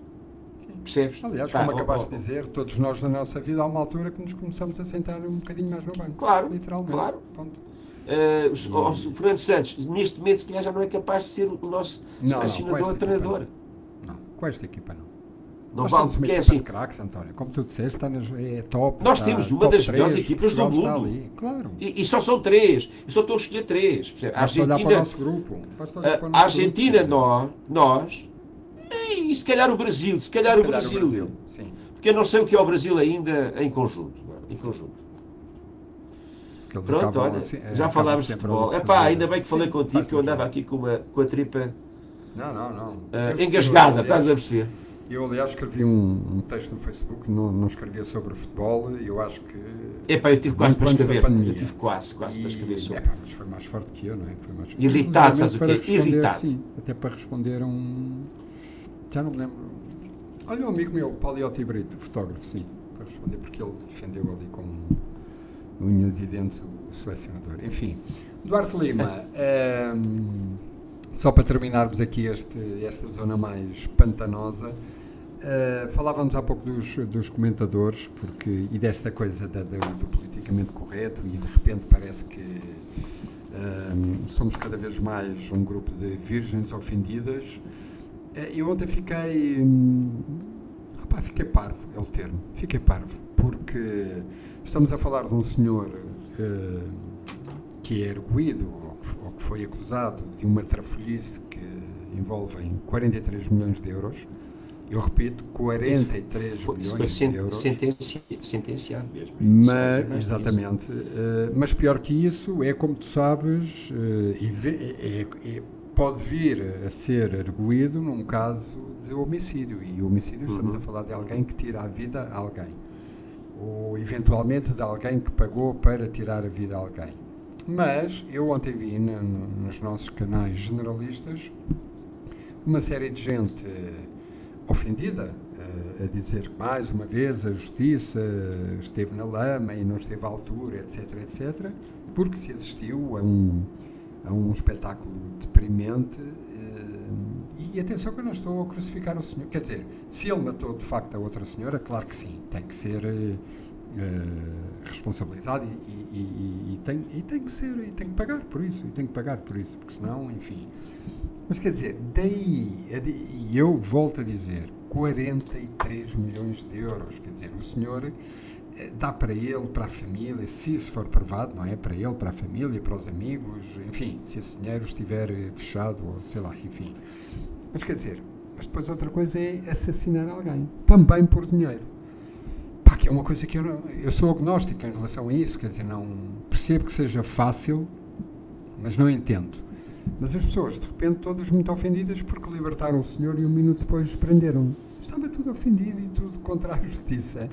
Sim.
Percebes?
Aliás,
Pá,
como
ó,
acabaste
ó,
de dizer, todos nós na nossa vida há uma altura que nos começamos a sentar um bocadinho mais no banco.
Claro,
Literalmente.
claro.
Ponto.
Eh, o, o- o Fernando Santos, neste momento, se calhar já não é capaz de ser o nosso
Não, não,
selecionador treinador.
equipa Não, com esta equipa não.
Não
Nós
vale, porque é assim.
craques, António. Como tu disseste, está é top.
Nós
está
temos uma das melhores equipas do mundo.
Claro.
E, e só são três. Eu só estou a escolher três. percebe? A
Basta olhar para o
Argentina,
nosso grupo. O
a, Argentina
grupo.
nós, nós, e se calhar o Brasil, se calhar,
Se
o,
calhar
Brasil,
Sim.
Porque eu não sei o que é o Brasil ainda em conjunto. não? Em conjunto.
Porque eles
Pronto,
acabam
olha,
assim, é,
já
acabam
falámos de futebol. É pá, ainda bem que falei
Sim,
contigo, que eu andava aqui com, uma, com a tripa.
Não, não, não. Eu-
engasgada,
eu,
estás a perceber?
Eu, aliás, escrevi um, um texto no Facebook, não, não escrevia sobre o futebol, e eu acho que.
Epá, eu tive quase para escrever.
pandemia.
Eu tive quase, quase para escrever
E,
sobre.
epá, mas foi mais forte que eu, não é? Foi mais
Irritado, sabes o quê? Irritado.
Sim, até para responder a um. Já não me lembro. Olha, um amigo meu, Paliotti Brito, fotógrafo, sim, para responder, porque ele defendeu ali com unhas e dentes o selecionador. Enfim, Duarte Lima, ehm, só para terminarmos aqui este, esta zona mais pantanosa. Uh, falávamos há pouco dos, dos comentadores porque, e desta coisa da- da- do politicamente correto e de repente parece que um, somos cada vez mais um grupo de virgens ofendidas Eh, eu ontem fiquei. Opá, fiquei parvo, é o termo. Fiquei parvo. Porque estamos a falar de um senhor uh, que é erguido, ou que, ou que foi acusado de uma trafolhice que envolve 43 milhões de euros eu repito, 43
foi,
milhões
foi
sen, de euros.
Sentenci, sentenciado mesmo.
Mas, exatamente. Uh, mas pior que isso, é como tu sabes, uh, vê, é, é, pode vir a ser arguído num caso de homicídio. E homicídio, uhum. estamos a falar de alguém que tira a vida a alguém. Ou eventualmente de alguém que pagou para tirar a vida a alguém. Mas eu ontem vi na, nos nossos canais generalistas uma série de gente ofendida, uh, a dizer que mais uma vez a justiça esteve na lama e não esteve à altura, etc, etc, porque se assistiu a um, a um espetáculo deprimente. Uh, e atenção que eu não estou a crucificar o senhor. Quer dizer, se ele matou de facto a outra senhora, claro que sim, tem que ser. Uh, responsabilizado e, e, e, e, tem, e tem que ser e tem que pagar por isso e tem que pagar por isso porque senão enfim mas quer dizer, daí, e eu volto a dizer, 43 milhões de euros, quer dizer, o senhor eh, dá para ele, para a família, se isso for provado, não é? Para ele, para a família, para os amigos, enfim, se esse dinheiro estiver eh, fechado, ou sei lá, enfim. Mas quer dizer, mas depois outra coisa é assassinar alguém, também por dinheiro. Pá, que é uma coisa que eu, eu sou agnóstico em relação a isso, quer dizer, não percebo que seja fácil, mas não entendo. Mas as pessoas, de repente, todas muito ofendidas porque libertaram o senhor e um minuto depois prenderam-no. Estava tudo ofendido e tudo contra a justiça.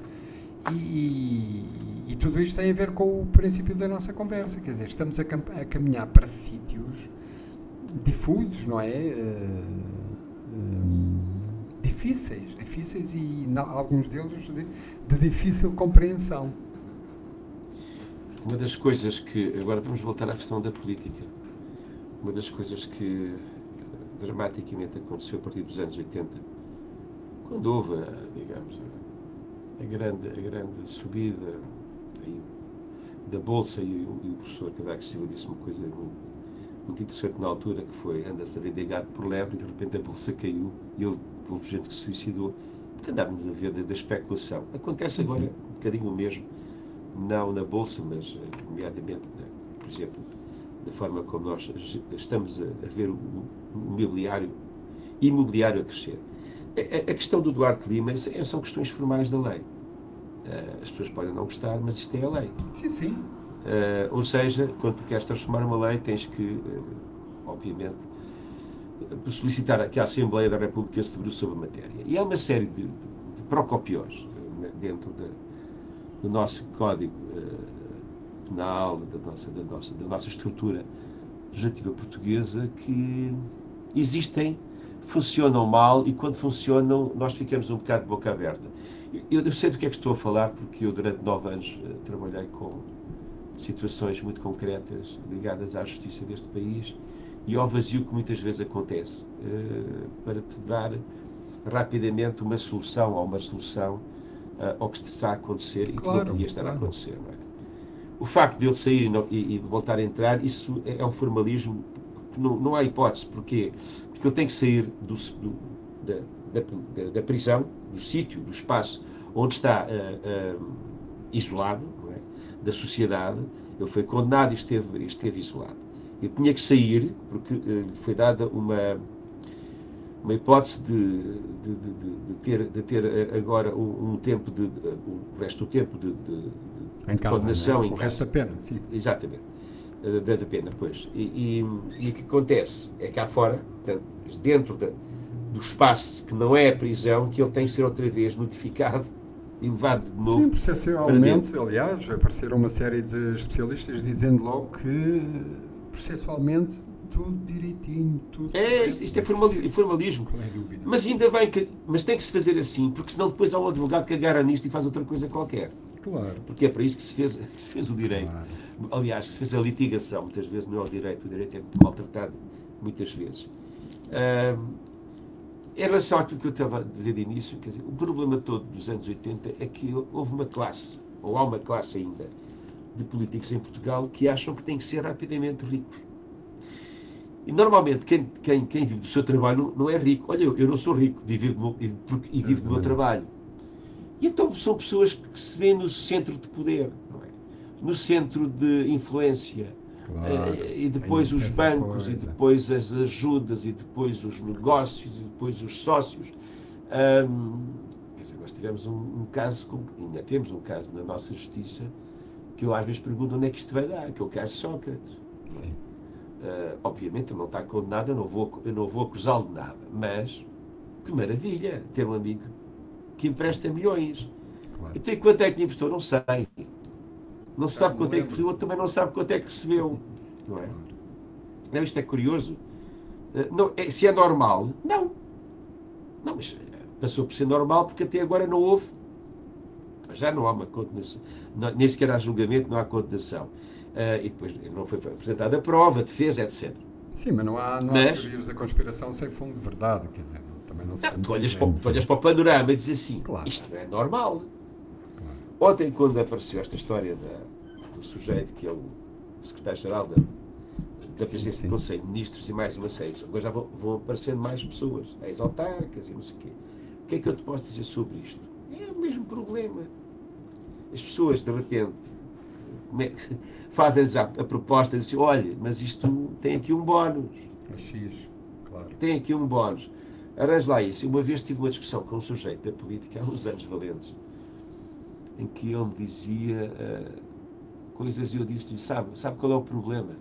E, e, tudo isto tem a ver com o princípio da nossa conversa. Quer dizer, estamos a, a caminhar para sítios difusos, não é? Uh, um, difíceis, difíceis e alguns deles de, de difícil compreensão.
Uma das coisas que. Agora vamos voltar à questão da política uma das coisas que dramaticamente aconteceu a partir dos anos 80, quando houve, digamos, a, a grande, a grande subida aí, da Bolsa, e o, e o professor Cavaco Silva disse uma coisa muito, muito, interessante na altura, que foi anda-se a vender gado por lebre e de repente a Bolsa caiu e houve, houve gente que se suicidou, porque andávamos a ver da, da especulação. Acontece agora Sim. um bocadinho o mesmo, não na Bolsa, mas, nomeadamente, por exemplo, da forma como nós estamos a, ver o, imobiliário, imobiliário a crescer. A, questão do Duarte Lima é, são questões formais da lei. Uh, as pessoas podem não gostar, mas isto é a lei.
Sim, sim.
Uh, ou seja, quando tu queres transformar uma lei, tens que, uh, obviamente, solicitar que a Assembleia da República se debruce sobre a matéria. E há uma série de, de, procopiós dentro de, do nosso Código penal, da nossa, da nossa, da nossa estrutura legislativa portuguesa que existem, funcionam mal e quando funcionam nós ficamos um bocado de boca aberta. Eu, eu sei do que é que estou a falar porque eu durante nove anos uh, trabalhei com situações muito concretas ligadas à justiça deste país e ao vazio que muitas vezes acontece uh, para te dar rapidamente uma solução ou uma solução uh, ao que está a acontecer e claro, que não podia estar claro. a acontecer. É? o facto de ele sair e, não, e, e voltar a entrar, isso é, é um formalismo não, não há hipótese. Porquê? Porque ele tem que sair do, do, da, da, da, prisão, do sítio, do espaço onde está uh, uh, isolado é? da sociedade. Ele foi condenado e esteve, esteve isolado. Ele tinha que sair porque uh, lhe foi dada uma uma hipótese de, de, de, de, ter, de ter agora um, um tempo de, o resto do tempo de,
em casa, condenação né? em o resto da pena, sim.
Exatamente. Da, da pena, pois. E, e, e, o que acontece é que cá fora, portanto, dentro da, do espaço que não é a prisão, que ele tem que ser outra vez notificado e levado de novo.
Sim, processualmente, aliás, apareceram uma série de especialistas dizendo logo que processualmente tudo direitinho, tudo.
É, isto é formalismo. Qual é? Mas ainda bem que. Mas tem que se fazer assim, porque senão depois há um advogado que agarra nisto e faz outra coisa qualquer.
Claro.
Porque é para isso que se fez, que se fez o direito. Claro. Aliás, que se fez a litigação, muitas vezes não é o direito, o direito é maltratado, muitas vezes. em relação àquilo que eu estava a dizer de início, quer dizer, o problema todo dos anos 80 é que houve uma classe, ou há uma classe ainda, de políticos em Portugal que acham que têm que ser rapidamente ricos. E normalmente quem, quem, quem vive do seu trabalho não é rico. Olha, eu, eu não sou rico e vivo, do meu, e vivo do meu trabalho. E então são pessoas que se vêem no centro de poder? No centro de influência. Claro, e depois os bancos, e depois as ajudas, e depois os negócios, e depois os sócios. quer dizer, nós tivemos um, um caso, com, ainda temos um caso na nossa justiça, que eu às vezes pergunto onde é que isto vai dar, que é o caso Sócrates. Sim. Uh, obviamente ele não está condenado, eu não vou, eu não vou acusá-lo de nada, mas que maravilha ter um amigo que empresta milhões. Claro. Então, quanto é que emprestou? Não sei. Não se sabe quanto é que recebeu, outro também não sabe quanto é que recebeu. Não é? Não, isto é curioso. Uh, não, é, se é normal, não. Não, mas eh, passou por ser normal porque até agora não houve. Já não há uma condenação. Não, nem sequer há julgamento, não há condenação. Uh, e depois não foi apresentada a prova, defesa, etc.
Sim, mas não há, não mas, há teorias da conspiração sem fundo de verdade, quer dizer, também não, não
tu, olhas para, tu olhas para o panorama e dizes assim, claro. isto é normal. Ontem, quando apareceu esta história da, do sujeito que é o secretário-geral da, da presidência do Conselho de Ministros e mais uma série, agora já vão, vão aparecendo mais pessoas, ex-autarcas e não sei o quê. O que é que eu te posso dizer sobre isto? É o mesmo problema. As pessoas, de repente, é fazem-lhes a, a, proposta de dizer, olha, mas isto tem aqui um bónus.
É X, claro.
Tem aqui um bónus. Arranje lá isso. Uma vez tive uma discussão com um sujeito da política, há uns anos valentes, em que ele me dizia uh, coisas e eu disse-lhe, sabe, sabe qual é o problema?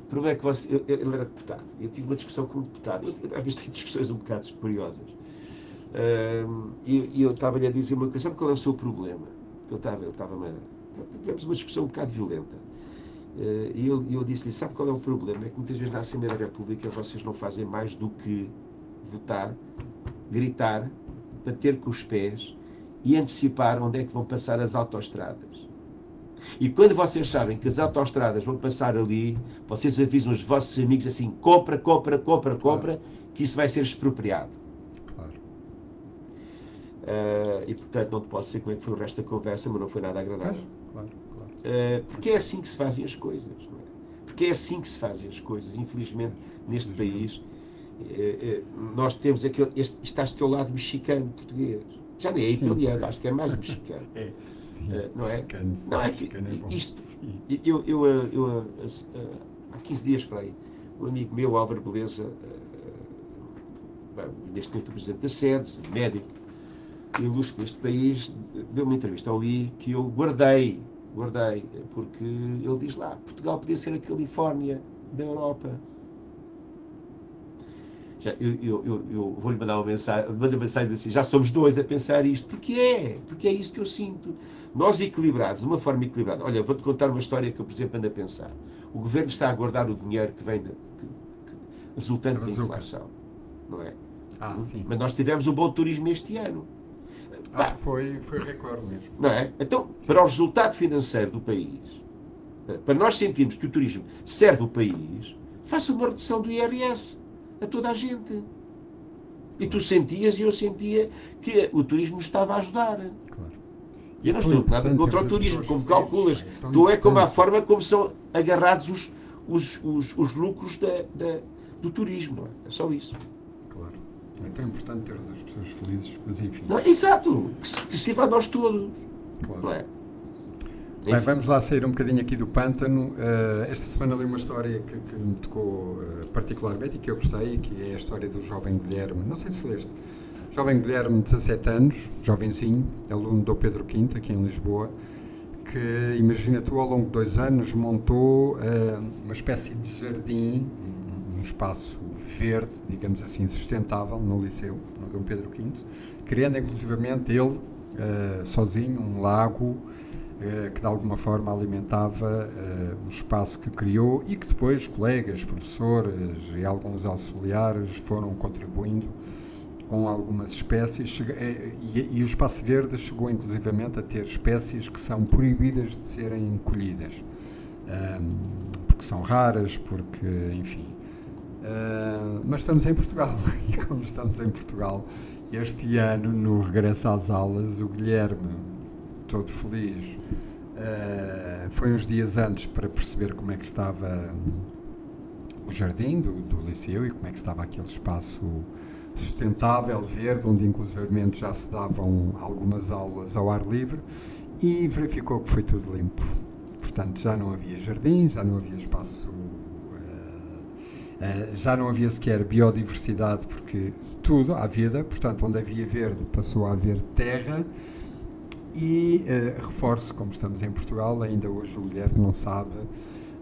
O problema é que você, ele, ele era deputado, eu tive uma discussão com um deputado, eu, eu, às vezes tenho discussões um bocado curiosas, uh, e, e eu estava-lhe a dizer uma coisa, sabe qual é o seu problema? Ele estava, ele estava tivemos uma discussão um bocado violenta. Uh, e eu, eu disse-lhe: sabe qual é o problema? É que muitas vezes na Assembleia da República vocês não fazem mais do que votar, gritar, bater com os pés e antecipar onde é que vão passar as autoestradas. E quando vocês sabem que as autoestradas vão passar ali, vocês avisam os vossos amigos assim: compra, compra, compra, compra, que isso vai ser expropriado. Uh, e portanto não te posso dizer como é que foi o resto da conversa, mas não foi nada agradável.
Claro, claro.
Uh, porque é assim que se fazem as coisas. Não é? Porque é assim que se fazem as coisas. Infelizmente, neste país, uh, nós temos aquele. Este, está este teu lado mexicano, português. Já nem é sim. italiano, acho que é mais mexicano.
é, sim,
não é?
Mexicano,
não é que. É isto, eu, eu, eu, eu há 15 dias para aí, um amigo meu, Álvaro Beleza, neste momento o presidente da sede, médico, ilustre deste país, deu uma entrevista ao I que eu guardei, guardei, porque ele diz lá, Portugal podia ser a Califórnia da Europa. Já, eu, eu, eu, eu vou-lhe mandar uma mensagem, mandar uma mensagem assim, já somos dois a pensar isto, porque é, porque é isso que eu sinto. Nós equilibrados, de uma forma equilibrada, olha, vou-te contar uma história que eu, por exemplo, ando a pensar. O governo está a guardar o dinheiro que vem de, que, que, resultante da inflação, não é?
Ah, sim.
Mas nós tivemos um bom turismo este ano.
Acho que foi, foi recorde mesmo.
Não é? Então, para o resultado financeiro do país, para nós sentirmos que o turismo serve o país, faça uma redução do IRS a toda a gente. E tu sentias e eu sentia que o turismo estava a ajudar.
Claro.
E eu não estou nada contra o turismo, como calculas. É tu é como a forma como são agarrados os, os, os, os lucros da, da, do turismo. É? é só isso.
É tão importante ter as pessoas felizes, mas enfim.
Não, exato, que, se, que sirva a nós todos. Claro. Não é?
Bem, vamos lá sair um bocadinho aqui do pântano. Uh, esta semana li uma história que, que me tocou uh, particularmente e que eu gostei, que é a história do jovem Guilherme. Não sei se leste. Jovem Guilherme, 17 anos, jovenzinho, aluno do Pedro V, aqui em Lisboa, que, imagina tu, ao longo de dois anos montou uh, uma espécie de jardim, um espaço verde, digamos assim, sustentável no Liceu, no Dom Pedro V, criando inclusivamente ele, sozinho, um lago uh, que de alguma forma alimentava uh, o espaço que criou e que depois colegas, professores e alguns auxiliares foram contribuindo com algumas espécies. E, e, o espaço verde chegou inclusivamente a ter espécies que são proibidas de serem colhidas. Um, porque são raras, porque enfim. Uh, mas estamos em Portugal. E como estamos em Portugal, este ano no regresso às aulas, o Guilherme, todo feliz, uh, foi uns dias antes para perceber como é que estava o jardim do, do liceu e como é que estava aquele espaço sustentável, verde, onde inclusivamente já se davam algumas aulas ao ar livre e verificou que foi tudo limpo. Portanto, já não havia jardim, já não havia espaço, uh, uh, já não havia sequer biodiversidade, porque tudo, há vida, portanto, onde havia verde passou a haver terra. E uh, reforço, como estamos em Portugal, ainda hoje o Guilherme não sabe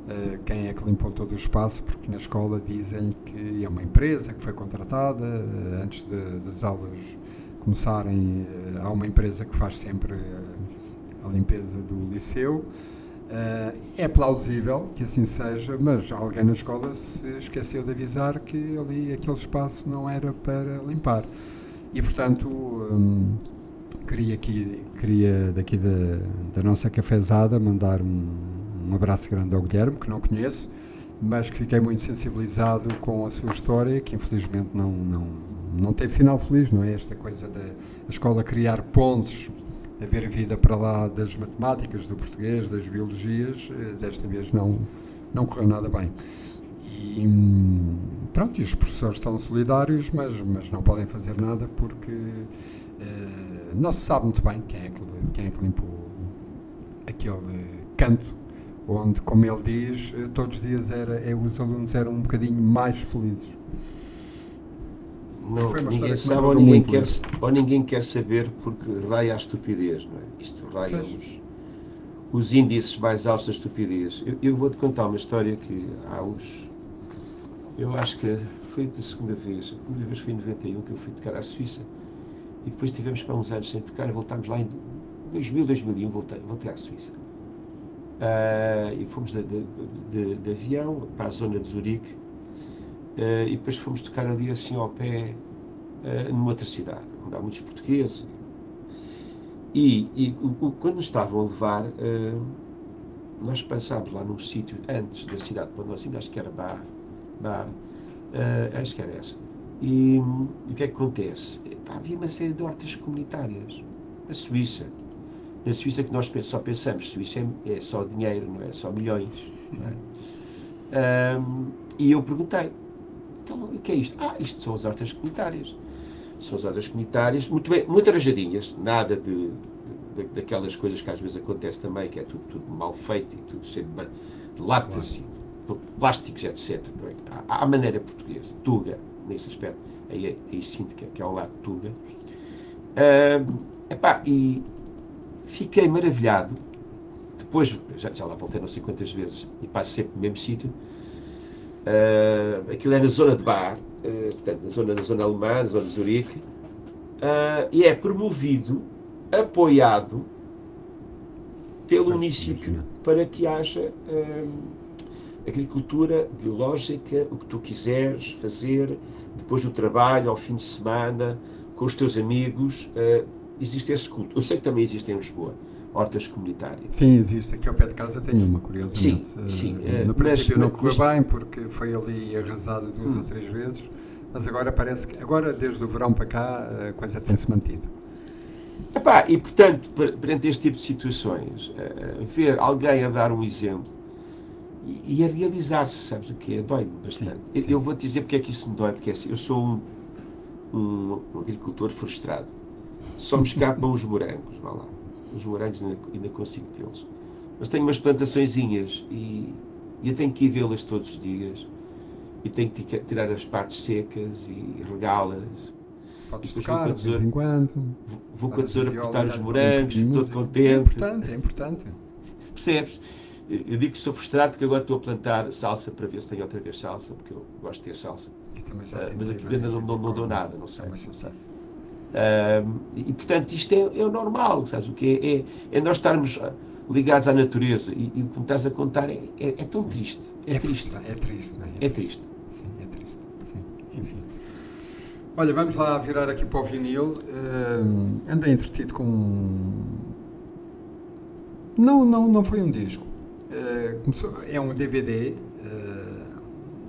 Uh, quem é que limpou todo o espaço, porque na escola dizem que é uma empresa que foi contratada uh, antes de, das aulas começarem. Uh, há uma empresa que faz sempre a limpeza do liceu. é plausível que assim seja, mas alguém na escola se esqueceu de avisar que ali aquele espaço não era para limpar. E portanto. Um, queria aqui queria daqui da, da nossa cafezada mandar um, um abraço grande ao Guilherme, que não conheço, mas que fiquei muito sensibilizado com a sua história, que infelizmente não, não, não teve final feliz, não é? Esta coisa da escola criar pontos, de haver vida para lá das matemáticas, do português, das biologias, eh, desta vez não, não correu nada bem. E pronto, e os professores estão solidários, mas, mas não podem fazer nada porque uh, não se sabe muito bem quem é que, quem é que limpou aquele canto onde, como ele diz, eh, todos os dias era, é, os alunos eram um bocadinho mais felizes.
Não, ninguém sabe ou ninguém, quer, ou ninguém quer saber porque raia a estupidez, não é? Isto raia os, os, índices mais altos da estupidez. Eu, eu vou-te contar uma história que há uns. Eu acho que foi da segunda vez. A primeira vez foi em 91 que eu fui tocar à Suíça e depois tivemos para uns anos sem tocar e voltámos lá em 2000, 2001. Voltei, voltei à Suíça. Uh, e fomos de, de, de, de, avião para a zona de Zurique uh, e depois fomos tocar ali assim ao pé uh, numa outra cidade, onde há muitos portugueses. E, e o, o, quando nos estavam a levar, nós passámos lá num sítio antes da cidade para nós, ainda acho que era Bar, bar acho que era essa. E, e o que é que acontece? Epá, havia uma série de hortas comunitárias na Suíça na Suíça que nós só pensamos, Suíça é, é só dinheiro, não é só milhões. É? Um, e eu perguntei, então o que é isto? Ah, isto são as hortas comunitárias. São as hortas comunitárias, muito bem, muito arranjadinhas, nada de, de, daquelas coisas que às vezes acontece também, que é tudo, tudo mal feito e tudo cheio de, de latas e de plásticos, etc. É? à, à maneira portuguesa, Tuga, nesse aspecto, aí, aí sinto que, que é ao lado de Tuga. Um, epá, e Fiquei maravilhado. Depois, já, já lá voltei não sei quantas vezes e passo sempre no mesmo sítio. Uh, aquilo é na zona de Bar, uh, portanto, na zona, na zona alemã, na zona de Zurique, uh, e é promovido, apoiado pelo município para que haja agricultura biológica, o que tu quiseres fazer, depois do trabalho, ao fim de semana, com os teus amigos existe esse culto. Eu sei que também existe em Lisboa hortas comunitárias.
Sim, existe. Aqui ao pé de casa tenho uma, curiosamente.
Sim, sim.
Uh, no princípio não correu bem, porque foi ali arrasada duas hum. ou três vezes, mas agora parece que, agora desde o verão para cá, a coisa tem-se mantido.
Epá, e portanto, perante este tipo de situações, uh, ver alguém a dar um exemplo e, e a realizar-se, sabes o que é? Dói-me bastante. Sim, sim. Eu, eu vou-te dizer porque é que isso me dói, porque é assim, eu sou um, um, um agricultor frustrado só me escapam os morangos, vá lá. Os morangos ainda, ainda consigo tê-los. Mas tenho umas plantaçõezinhas e, e eu tenho que ir vê-las todos os dias. E tenho que tirar as partes secas e regá-las.
Podes tocar de vez em quando.
Vou, vou com a tesoura cortar os morangos, todo contente. É
importante, é importante.
Percebes? Eu digo que sou frustrado porque agora estou a plantar salsa para ver se tenho outra vez salsa, porque eu gosto de ter salsa. Uh, mas aqui dentro não, não, não dou nada, não sei. Não sei. Uh, e portanto isto é, é o normal, sabes o que é, é, é, nós estarmos ligados à natureza e, e o que me estás a contar é, é, é tão triste.
É, triste. É triste, não é?
É, triste. triste.
Sim, é triste. Sim. Enfim. Olha, vamos lá virar aqui para o vinil. Uh, andei entretido com. Não, não, não foi um disco. Uh, começou, é um DVD uh,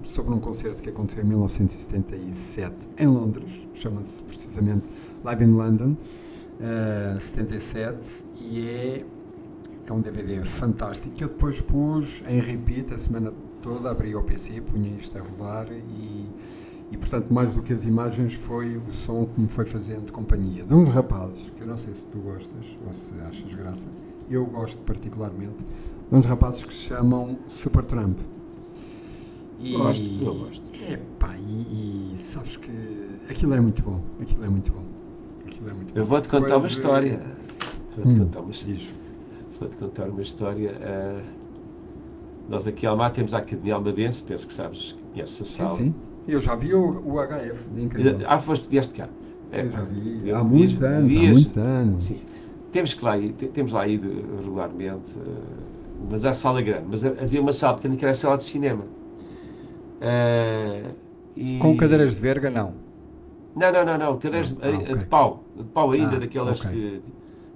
sobre um concerto que aconteceu em 1977 em Londres. Chama-se precisamente Live in London, uh, eh, 77, e é, é um DVD fantástico que eu depois pus em repeat a semana toda, abria o PC, punha isto a rolar e, e, portanto, mais do que as imagens, foi o som que me foi fazendo companhia. De uns rapazes, que eu não sei se tu gostas ou se achas graça, eu gosto particularmente, de uns rapazes que se chamam Supertramp.
E, gosto, eu gosto.
Epá, e, e sabes que aquilo é muito bom, aquilo é muito bom. Aquilo é muito
eu vou-te contar uma história. Vou-te hum, contar uma história. Vou-te contar uma história. Uh, nós aqui em Almar temos a Academia Almadense, penso que sabes, conheces a sala.
Sim, sim. Eu já vi o, o HF, incrível.
Ah, foste, vieste cá.
É, eu já vi, há muitos anos, há muitos anos. Sim.
Temos, que lá, temos lá ido regularmente, uh, mas há sala grande. Mas havia uma sala pequena que era a sala de cinema.
Uh, e... Com cadeiras de verga, não?
Não, não, não, não. cadeiras ah, de, okay. de, pau. De pau ainda, ah, daquelas okay.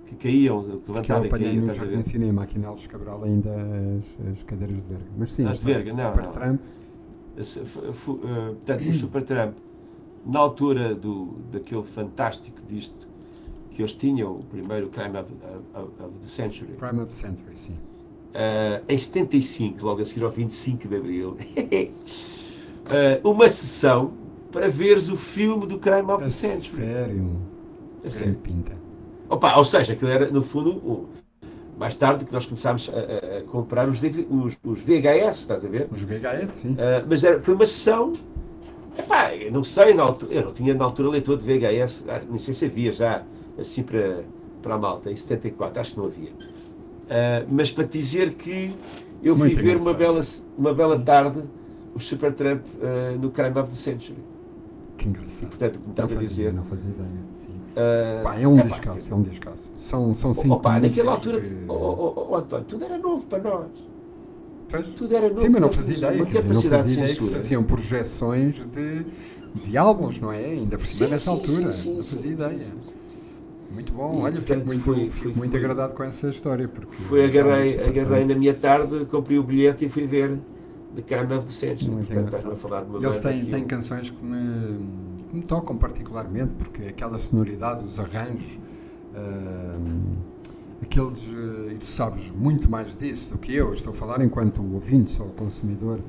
que, que caíam, que levantavam
e caíam. no Jardim Cinema, aqui na Alves Cabral, ainda as, as cadeiras de verga. Mas sim,
as de verga, não. Super
não. Trump.
Portanto, o Super Trump, na altura do, daquele fantástico disto que eles tinham, o primeiro Crime of, of, of the Century.
Crime of the Century, sim.
Uh, em 75, logo a seguir ao 25 de Abril, uh, uma sessão para veres o filme do Crime of the Century.
Sério? A sério. pinta.
Opa, ou seja, aquilo era, no fundo, o, mais tarde que nós começámos a, a, a comprar os, os, os, VHS, estás a ver?
Os VHS, sim. Uh,
mas era, foi uma sessão. Epá, eu não sei, na altura, eu não tinha na altura leitor de VHS, nem sei se havia já, assim para, para a malta, em 74, acho que não havia. Uh, mas para te dizer que eu fui Muito ver uma bela, uma bela tarde o Supertramp uh, no Crime of the Century.
Que engraçado. E,
portanto, como estás
não
a dizer.
Não fazia ideia, sim. Uh, pá, é um é descasso, é um descasso. São, são cinco
oh, pá, naquela altura, que... oh, oh, oh, António, tudo era novo para nós.
Faz? Tudo era novo. Sim, mas não fazia ideia. Uma dizer, capacidade não fazia de censura. faziam projeções de, de álbuns, não é? Ainda por cima nessa sim, altura. Sim, não fazia ideia. Muito bom, e, olha, portanto, fico muito, fui, fui, muito fui, agradado com essa história. Porque
fui, agarrei, agarrei na minha tarde, comprei o bilhete e fui ver
a falar de uma Eles têm, têm canções que me, que me, tocam particularmente, porque aquela sonoridade, os arranjos, uh, aqueles, uh, e tu sabes muito mais disso do que eu, estou a falar enquanto ouvinte, sou consumidor,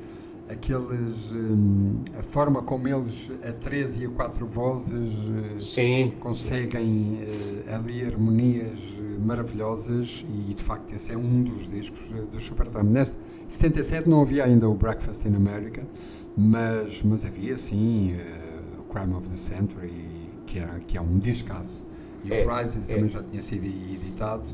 aqueles um, a forma como eles a três e a quatro vozes
Sim.
conseguem uh, ali harmonias maravilhosas e de facto esse é um dos discos do Supertramp. Neste 77 não havia ainda o Breakfast in America, mas, mas havia sim uh, o Crime of the Century, que, era, que é um discaço. E é, o Crisis é. também já tinha sido editado.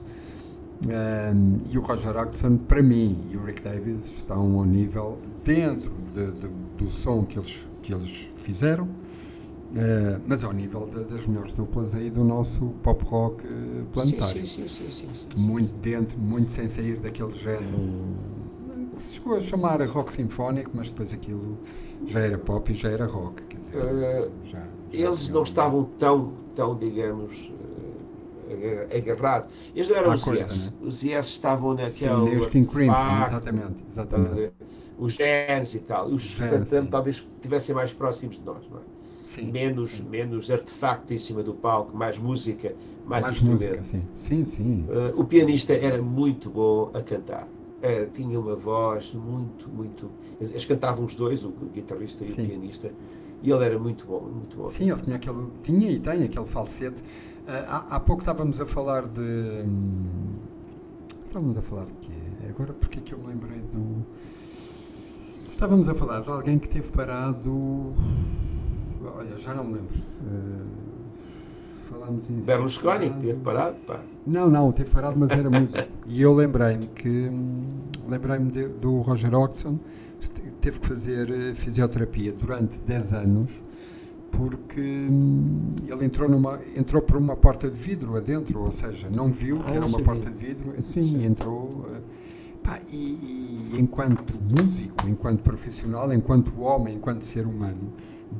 Um, e o Roger Hodgson, para mim, e o Rick Davis estão ao nível dentro de, de, do som que eles, que eles fizeram, uh, mas ao nível de, das melhores duplas aí do nosso pop rock uh, planetário.
Sim, sim, sim,
muito dentro, muito sem sair daquele género que se chegou a chamar rock sinfónico, mas depois aquilo já era pop e já era rock. Quer dizer, uh,
já, já eles não estavam tão, tão digamos agarrado. Eles não eram os Yes. Né? Os Yes estavam naquela.
Sim, os King Crimson, exatamente. exatamente.
Os Genes e tal. Os Supertramp talvez estivessem mais próximos de nós, não é? Sim, menos, sim. menos artefacto em cima do palco, mais música, mais, mais instrumento. Música,
sim, sim. sim.
Uh, o pianista era muito bom a cantar. Uh, tinha uma voz muito, muito. Eles cantavam os dois, o, guitarrista e o pianista, e ele era muito bom, muito bom.
Sim, ele tinha aquele. Tinha e tem aquele falsete há, há, pouco estávamos a falar de. Hum, estávamos a falar de quê? Agora, porque é que eu me lembrei do. Estávamos a falar de alguém que teve parado. Olha, já não me lembro. Uh, falámos em.
Berlusconi, teve parado? Pá.
Não, não, teve parado, mas era músico. e eu lembrei-me que. Lembrei-me do Roger Hodgson, teve que fazer eh, fisioterapia durante 10 anos porque ele entrou, numa, entrou por uma porta de vidro adentro, ou seja, não viu que ah, era uma porta de vidro, sim, entrou. Eh, pá, e, e, enquanto músico, enquanto profissional, enquanto homem, enquanto ser humano,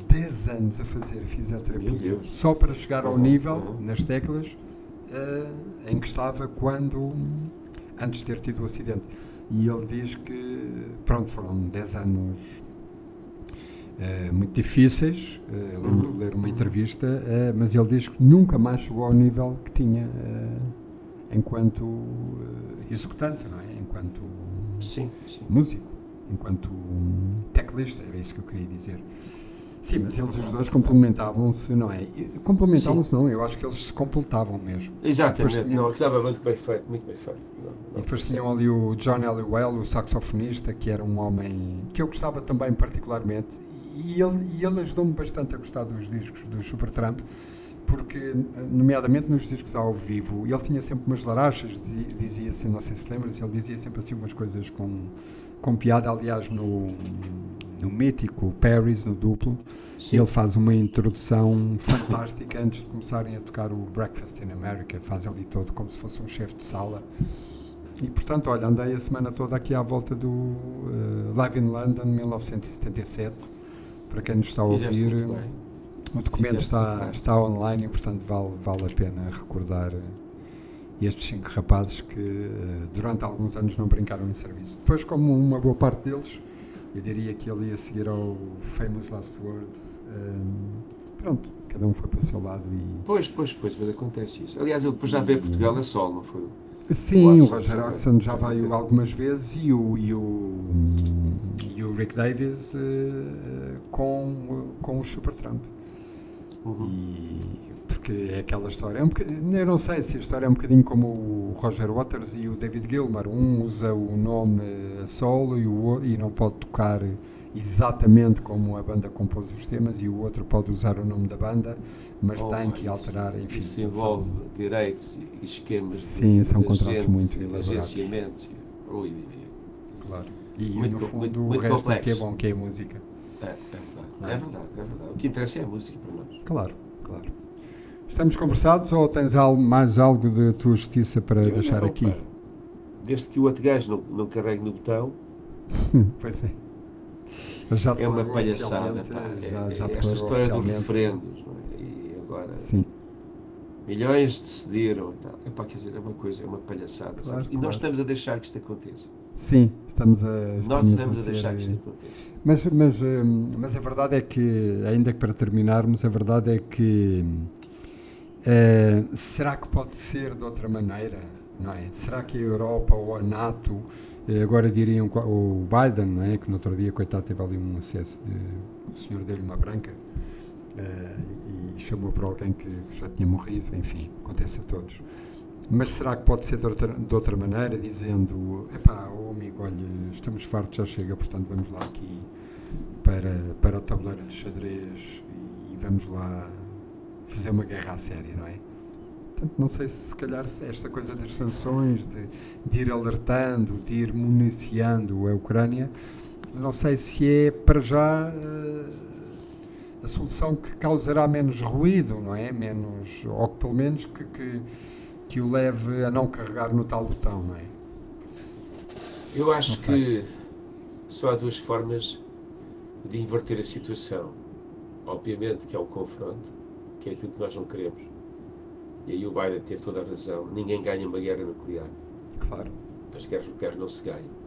10 anos a fazer fisioterapia só para chegar ao uhum, nível, uhum. nas teclas, uh, em que estava quando, antes de ter tido o acidente. E ele diz que, pronto, foram 10 anos uh, muito difíceis. Uh, lembro de ler uma entrevista, uh, mas ele diz que nunca mais chegou ao nível que tinha enquanto executante, não é? Enquanto
sim, sim.
músico. enquanto um teclista, era isso que eu queria dizer. Sim, mas eles os dois complementavam-se, não é? Complementavam-se não, eu acho que eles se completavam mesmo.
Exatamente, tinham... não, estava muito bem feito, muito bem feito. Não,
não, e depois tinham ali o John Elwell, o saxofonista, que era um homem que eu gostava também particularmente, e ele, e ele ajudou-me bastante a gostar dos discos do Supertramp, porque, nomeadamente nos discos ao vivo, ele tinha sempre umas larachas, dizia, dizia assim, não sei se lembras, ele dizia sempre assim umas coisas com, com piada, aliás, no, no mítico Paris, no duplo, Sim. ele faz uma introdução fantástica antes de começarem a tocar o Breakfast in America, faz ali todo como se fosse um chefe de sala. E portanto, olha, andei a semana toda aqui à volta do uh, Live in London 1977, para quem nos está a ouvir. O documento está, está online e, portanto, vale, vale a pena recordar eh, estes cinco rapazes que uh, durante alguns anos não brincaram em serviço. Depois, como uma boa parte deles eu diria que ele ia seguir ao Famous Last Words. Um, pronto, cada um foi para o seu lado e.
Pois, pois, pois, mas acontece isso. Aliás, ele depois já veio a Portugal a sol, não foi?
Sim, o, o Roger Hodgson já veio algumas vezes e o, e o, e o Rick Davis uh, com, com o Supertramp. Uhum. E porque é aquela história. É um eu não sei se a história é um bocadinho como o Roger Waters e o David Gilmour. Um usa o nome a solo e, o, e não pode tocar exatamente como a banda compôs os temas e o outro pode usar o nome da banda, mas oh, tem que alterar, enfim.
Isso envolve são, direitos e esquemas
Sim, de, são de contratos gente, muito elaborados.
Agenciamentos. Ui,
claro. E muito, no fundo muito, muito o resto complexo. é que é bom, que é a música.
É, é verdade, é? é verdade, é verdade. O que interessa é a música para nós.
Claro, claro. Estamos conversados ou tens algo, mais algo de tua justiça para eu deixar não, aqui?
Desde que o outro gajo não, não carregue no botão.
pois é.
Já é uma palhaçada. Pá. Já, é, já é, essa história dos referendos. É? E agora.
Sim.
Milhões decidiram e tal. Epá, quer dizer, é uma coisa, é uma palhaçada. Claro, e claro. nós estamos a deixar que isto aconteça.
Sim, estamos a.
Estamos nós estamos a, a deixar que isto aconteça.
Mas, mas, hum, mas a verdade é que, ainda que para terminarmos, a verdade é que Uh, será que pode ser de outra maneira? Não é? Será que a Europa ou a NATO, agora diriam o Biden, não é? que no outro dia, coitado, teve ali um acesso de. O senhor deu-lhe uma branca uh, e chamou para alguém que, já tinha morrido, enfim, acontece a todos. Mas será que pode ser de outra, de outra maneira, dizendo: epá, oh amigo, olha, estamos fartos, já chega, portanto vamos lá aqui para, para o tabuleiro de xadrez e vamos lá fazer uma guerra à séria, não é? Portanto, não sei se se calhar se esta coisa das sanções, de, de ir alertando, de ir municiando a Ucrânia, não sei se é para já uh, a solução que causará menos ruído, não é? Menos, ou pelo menos que, que, que o leve a não carregar no tal botão, não é?
Eu acho que só há duas formas de inverter a situação. Obviamente que é o confronto, que é aquilo que nós não queremos. E aí o Biden teve toda a razão. Ninguém ganha uma guerra nuclear.
Claro.
As guerras nucleares não se ganham.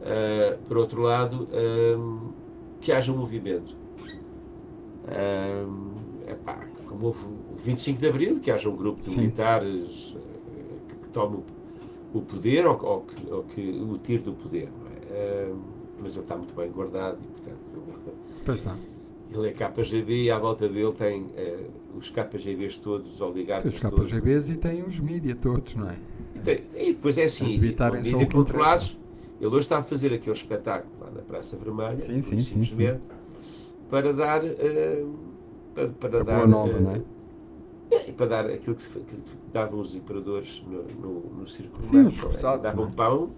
Uh, por outro lado, um, que haja um movimento. Um, epá, como houve o 25 de Abril, que haja um grupo de Sim. militares que, que tome o, poder ou, ou, que, ou, que, o tire do poder. É? Uh, mas ele está muito bem guardado e, portanto.
Pois está.
Ele é KGB e à volta dele tem uh, os KGBs todos, os oligarcas
os todos. Os KGBs e tem os mídia todos, não é?
E, tem, e depois é assim, mídia controlados. Ele hoje está a fazer aquele espetáculo lá na Praça Vermelha,
sim, sim, simplesmente, sim,
para dar... Uh, para, para dar...
Nova, uh, não é?
E para dar aquilo que, que davam os imperadores no, no, no círculo
Sim, os é?
Davam é? pão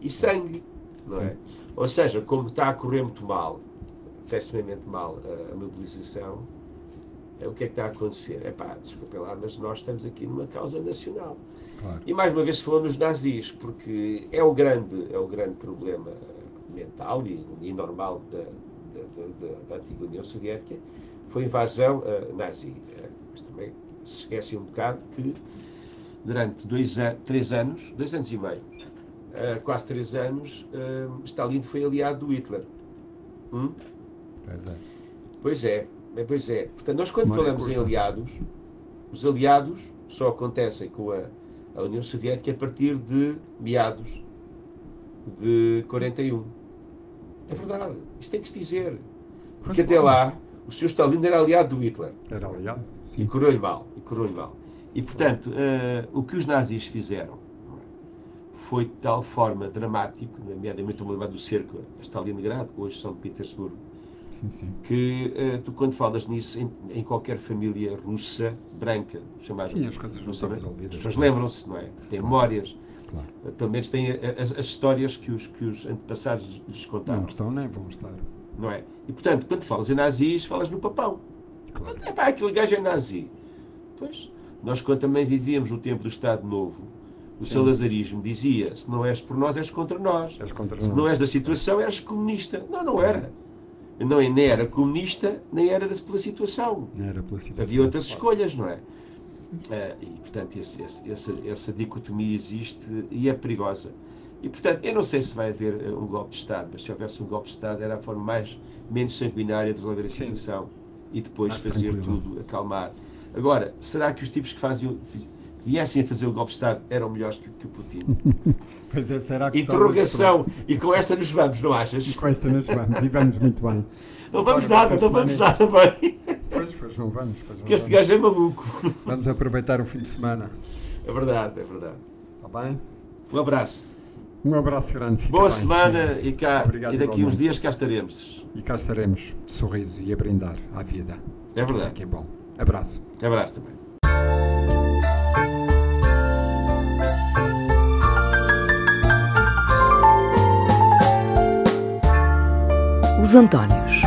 e sangue, não é? Ou seja, como está a correr muito mal, pessimamente mal a, a mobilização, é, o que é que está a acontecer? É pá, desculpem lá, mas nós estamos aqui numa causa nacional.
Claro.
E mais uma vez falamos nos nazis, porque é o grande, é o grande problema mental e, e normal da, da, da, da, antiga União Soviética, foi a invasão uh, nazi. Uh, mas também se esquece um bocado que durante dois, três anos, dois anos e meio, uh, quase três anos, Stalin foi aliado do Hitler. Hum?
Pois é.
Pois é, pois é. Portanto, nós quando falamos em aliados, os aliados só acontecem com a, a União Soviética a partir de meados de 41. É verdade. Isto tem que se dizer. Porque até lá, o Sr. Stalin era aliado do Hitler.
Era aliado, sim.
E correu-lhe mal. E correu mal. E, portanto, uh, o que os nazis fizeram foi de tal forma dramático, nomeadamente o lembrar do cerco a Stalingrado, hoje São Petersburgo,
sim, sim.
que uh, tu quando falas nisso em, em, qualquer família russa branca, chamada
sim, as coisas não são resolvidas.
As pessoas lembram-se, não é? Têm claro. memórias. Claro. Uh, pelo menos têm as, as, histórias que os, que os antepassados lhes contaram.
Não estão nem vão estar.
Não é? E portanto, quando falas em nazis, falas no papão. Claro. É pá, aquele gajo é nazi. Pois, nós quando também vivíamos no tempo do Estado Novo, o Sim. salazarismo dizia: se não és por nós, és contra nós.
És contra
se
nós.
não és da situação, és comunista. Não, não era. Não, nem era comunista, nem era pela situação.
Era pela situação.
Havia outras escolhas, não é? Uh, e, portanto, esse, esse, essa, essa dicotomia existe e é perigosa. E, portanto, eu não sei se vai haver eh, um golpe de Estado, mas se houvesse um golpe de Estado era a forma mais, menos sanguinária de resolver a situação Sim. e depois mais fazer tranquilo. tudo, acalmar. Agora, será que os tipos que faziam, viessem a fazer o golpe de Estado eram melhores que, que o Putin?
pois é, será que
Interrogação. E com esta nos vamos, não achas?
E com esta nos vamos, e vamos muito bem.
Não vamos nada, não vamos nada bem.
Pois, pois não vamos. Pois
Porque este gajo é maluco.
Vamos aproveitar o fim de semana.
É verdade, é verdade.
Está bem?
Um abraço.
Um abraço grande.
Boa bem. semana e, cá, Obrigado, e daqui uns dias cá estaremos.
E cá estaremos, de sorriso e a brindar à vida.
É verdade. Isso
é que é bom. Abraço.
Abraço também.
Os Antónios.